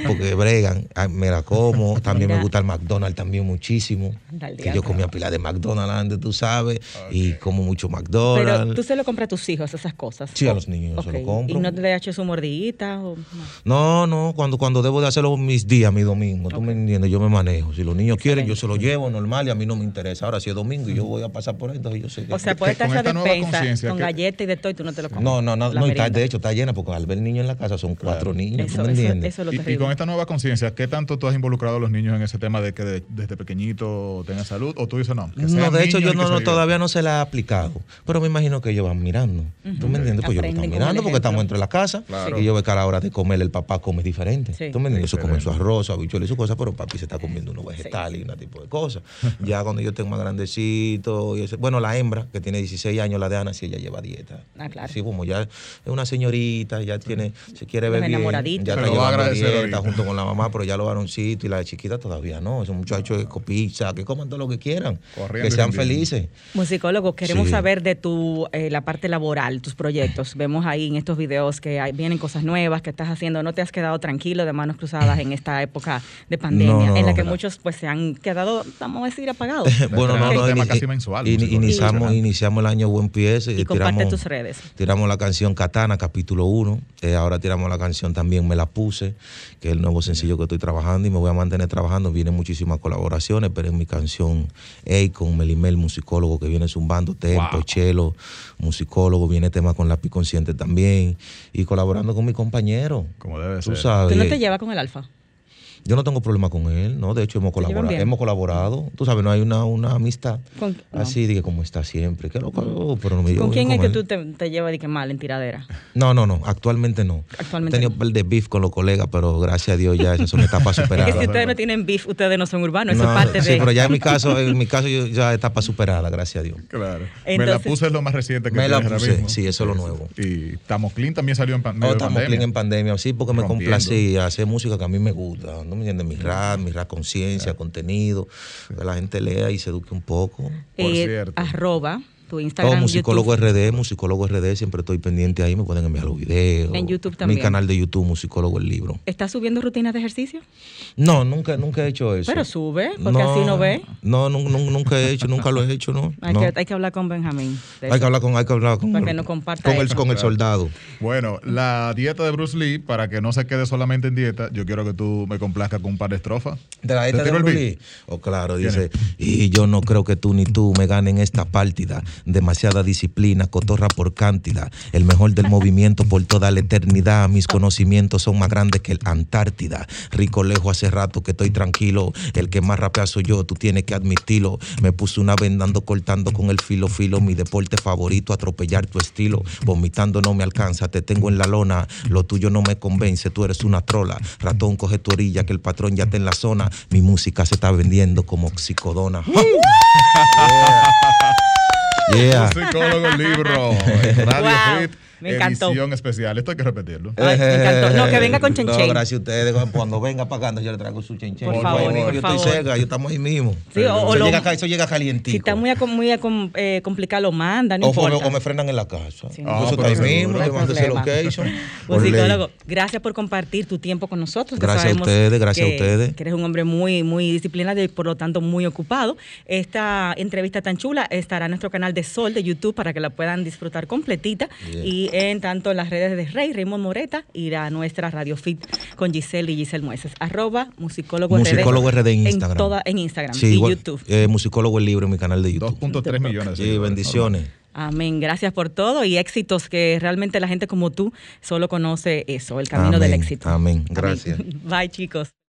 porque bregan. Ay, me la como. También Mira. me gusta el McDonald's también muchísimo. Dale, Que yo comía pila de McDonald's antes, tú sabes. Y como mucho Pero McDonald's. tú se lo compras a tus hijos, esas cosas. Sí, a los niños yo se lo Ok, compro. ¿Y no te le eches su mordidita? O, no? No, no, cuando, cuando debo de hacerlo mis días, mi domingo, tú me entiendes, yo me manejo. Si los niños quieren, yo se lo llevo normal y a mí no me interesa. Ahora, si es domingo y yo voy a pasar por ahí, entonces yo sé que... O sea, puede estar con esa esta nueva despensa conciencia con que- galletas y de todo y tú no te lo comes. No, no, no, no y está- de hecho está llena porque al ver niños en la casa son cuatro niños, Eso, ¿tú me eso- entiendes? eso es lo Y, y con esta nueva conciencia, ¿qué tanto tú has involucrado a los niños en ese tema de que de- desde pequeñito tengan salud? ¿O tú dices no? que No, de hecho yo no, todavía no se la ha aplicado, pero me imagino que ellos van mirando. ¿Tú me entiendes? Pues ellos lo están con porque estamos entre la casa Claro. y yo veo que a la hora de comer el papá come diferente. Sí. ¿Tú me entiendes? Ellos se comen su arroz, su y su cosa, pero papi se está comiendo unos vegetales y un tipo de cosas. ya cuando yo tengo más grandecito, y ese- bueno, la hembra que tiene 16 años, la de Ana, sí ella lleva dieta. Ah, claro. Sí, como ya es una señorita, ya tiene, se quiere ver bien, ya está llevando dieta junto con la mamá, pero ya los varoncitos y la chiquita todavía no. Esos muchachos de pizza, que coman todo lo que quieran, Corriendo que sean felices. Musicólogo, queremos Sí. saber de tu eh, la parte laboral, tus proyectos. Vemos ahí en estos videos que hay- vienen cosas nuevas que estás haciendo. ¿No te has quedado tranquilo de manos cruzadas en esta época de pandemia No, no, en la no. que muchos pues se han quedado, vamos a decir, apagados? bueno, no, no, tema ini- casi mensual, iniciamos, iniciamos el año buen pie. y comparte tus redes. Tiramos la canción Katana, capítulo 1. ahora tiramos la canción también Me la puse, que es el nuevo sencillo que estoy trabajando y me voy a mantener trabajando. Vienen muchísimas colaboraciones, pero en mi canción Ey con Melimel, musicólogo que viene zumbando, tempo, Wow. chelo, musicólogo, viene tema con Lápiz Consciente también y colaborando con mi compañero. Como debe Tú ser. sabes. ¿Tú no te llevas con el alfa? Yo no tengo problema con él, ¿no? De hecho, hemos colaborado. Hemos colaborado. Tú sabes, no hay una, una amistad Con- no. así, de que como está siempre. Que loco, oh, pero no me ¿Con quién es que él. tú te, te llevas de que mal en tiradera? No, no, no. Actualmente no. Actualmente He tenido no. un par de beef con los colegas, pero gracias a Dios ya esas son etapas Es superadas. que si ustedes no tienen beef, ustedes no son urbanos, eso No, es parte sí, de... pero ya en mi caso, en mi caso yo ya etapa superada, gracias a Dios. Claro. me la Entonces- puse es lo más reciente que Me la puse, mismo. sí, eso es lo nuevo. Y Tamo Clean también salió en pan- Oh, pandemia. clean en pandemia, sí, porque me complacía hacer música que a mí me gusta. ¿No me entiendes? Mi rap, mi rap conciencia, contenido, que la gente lea y se eduque un poco. Eh, arroba tu Oh, Instagram, musicólogo YouTube. RD, musicólogo RD, siempre estoy pendiente ahí, me pueden enviar los videos. En YouTube Mi también. canal de YouTube, musicólogo el libro. ¿Estás subiendo rutinas de ejercicio? No, nunca, nunca he hecho eso. Pero sube, porque así no ve. No, nu- nu- nunca he hecho, nunca lo he hecho, ¿no? Hay, No. que, hay que hablar con Benjamín. Hay eso. que hablar con, hay que hablar con, Para que nos comparta con, el, con el soldado. Bueno, la dieta de Bruce Lee, para que no se quede solamente en dieta, yo quiero que tú me complazcas con un par de estrofas. De la ¿Te dieta de Bruce? Lee. Oh, claro, dice, y yo no creo que tú ni tú me ganen esta partida. Demasiada disciplina, cotorra por cantidad. El mejor del movimiento por toda la eternidad. Mis conocimientos son más grandes que el Antártida. Rico lejos hace rato que estoy tranquilo. El que más rapea soy yo, tú tienes que admitirlo. Me puse una vendando cortando con el filo filo. Mi deporte favorito, atropellar tu estilo. Vomitando no me alcanza, te tengo en la lona. Lo tuyo no me convence, tú eres una trola. Ratón, coge tu orilla, que el patrón ya está en la zona. Mi música se está vendiendo como psicodona. Yeah. Psicólogo el libro. en Radio Wow, Fit. Me encantó. Edición especial. Esto hay que repetirlo. Ay, me encantó. No, que venga con Chen No, gracias a ustedes. Cuando venga pagando, yo le traigo su chen chen. Por Yo favor, estoy ahí mismo, por yo favor. estoy cerca, yo estamos ahí mismo. Sí, o- o eso, lo- llega, eso llega calientito. Si está muy, muy eh, complicado, lo manda, no o, o me, o me frenan en la casa. Sí, Ah, eso está ahí mismo, No hay yo mando ese location. Pues, Por psicólogo, gracias por compartir tu tiempo con nosotros. Gracias a ustedes, gracias a ustedes. Que eres un hombre muy, muy disciplinado y por lo tanto muy ocupado. Esta entrevista tan chula estará en nuestro canal de Sol de YouTube para que la puedan disfrutar completita. Bien. Y en tanto en las redes de Rey, Raymond Moreta, y a nuestra Radio Fit con Giselle y Giselle Mueces. Arroba musicólogo, Musicólogo RD en En, Instagram. toda, en Instagram Sí, y igual, YouTube. eh, musicólogo el libro en mi canal de YouTube. 2.3 millones. Sí, bendiciones. Amén. Gracias por todo y éxitos que realmente la gente como tú solo conoce eso, el camino Amén, del éxito. amén. Gracias. Bye, chicos.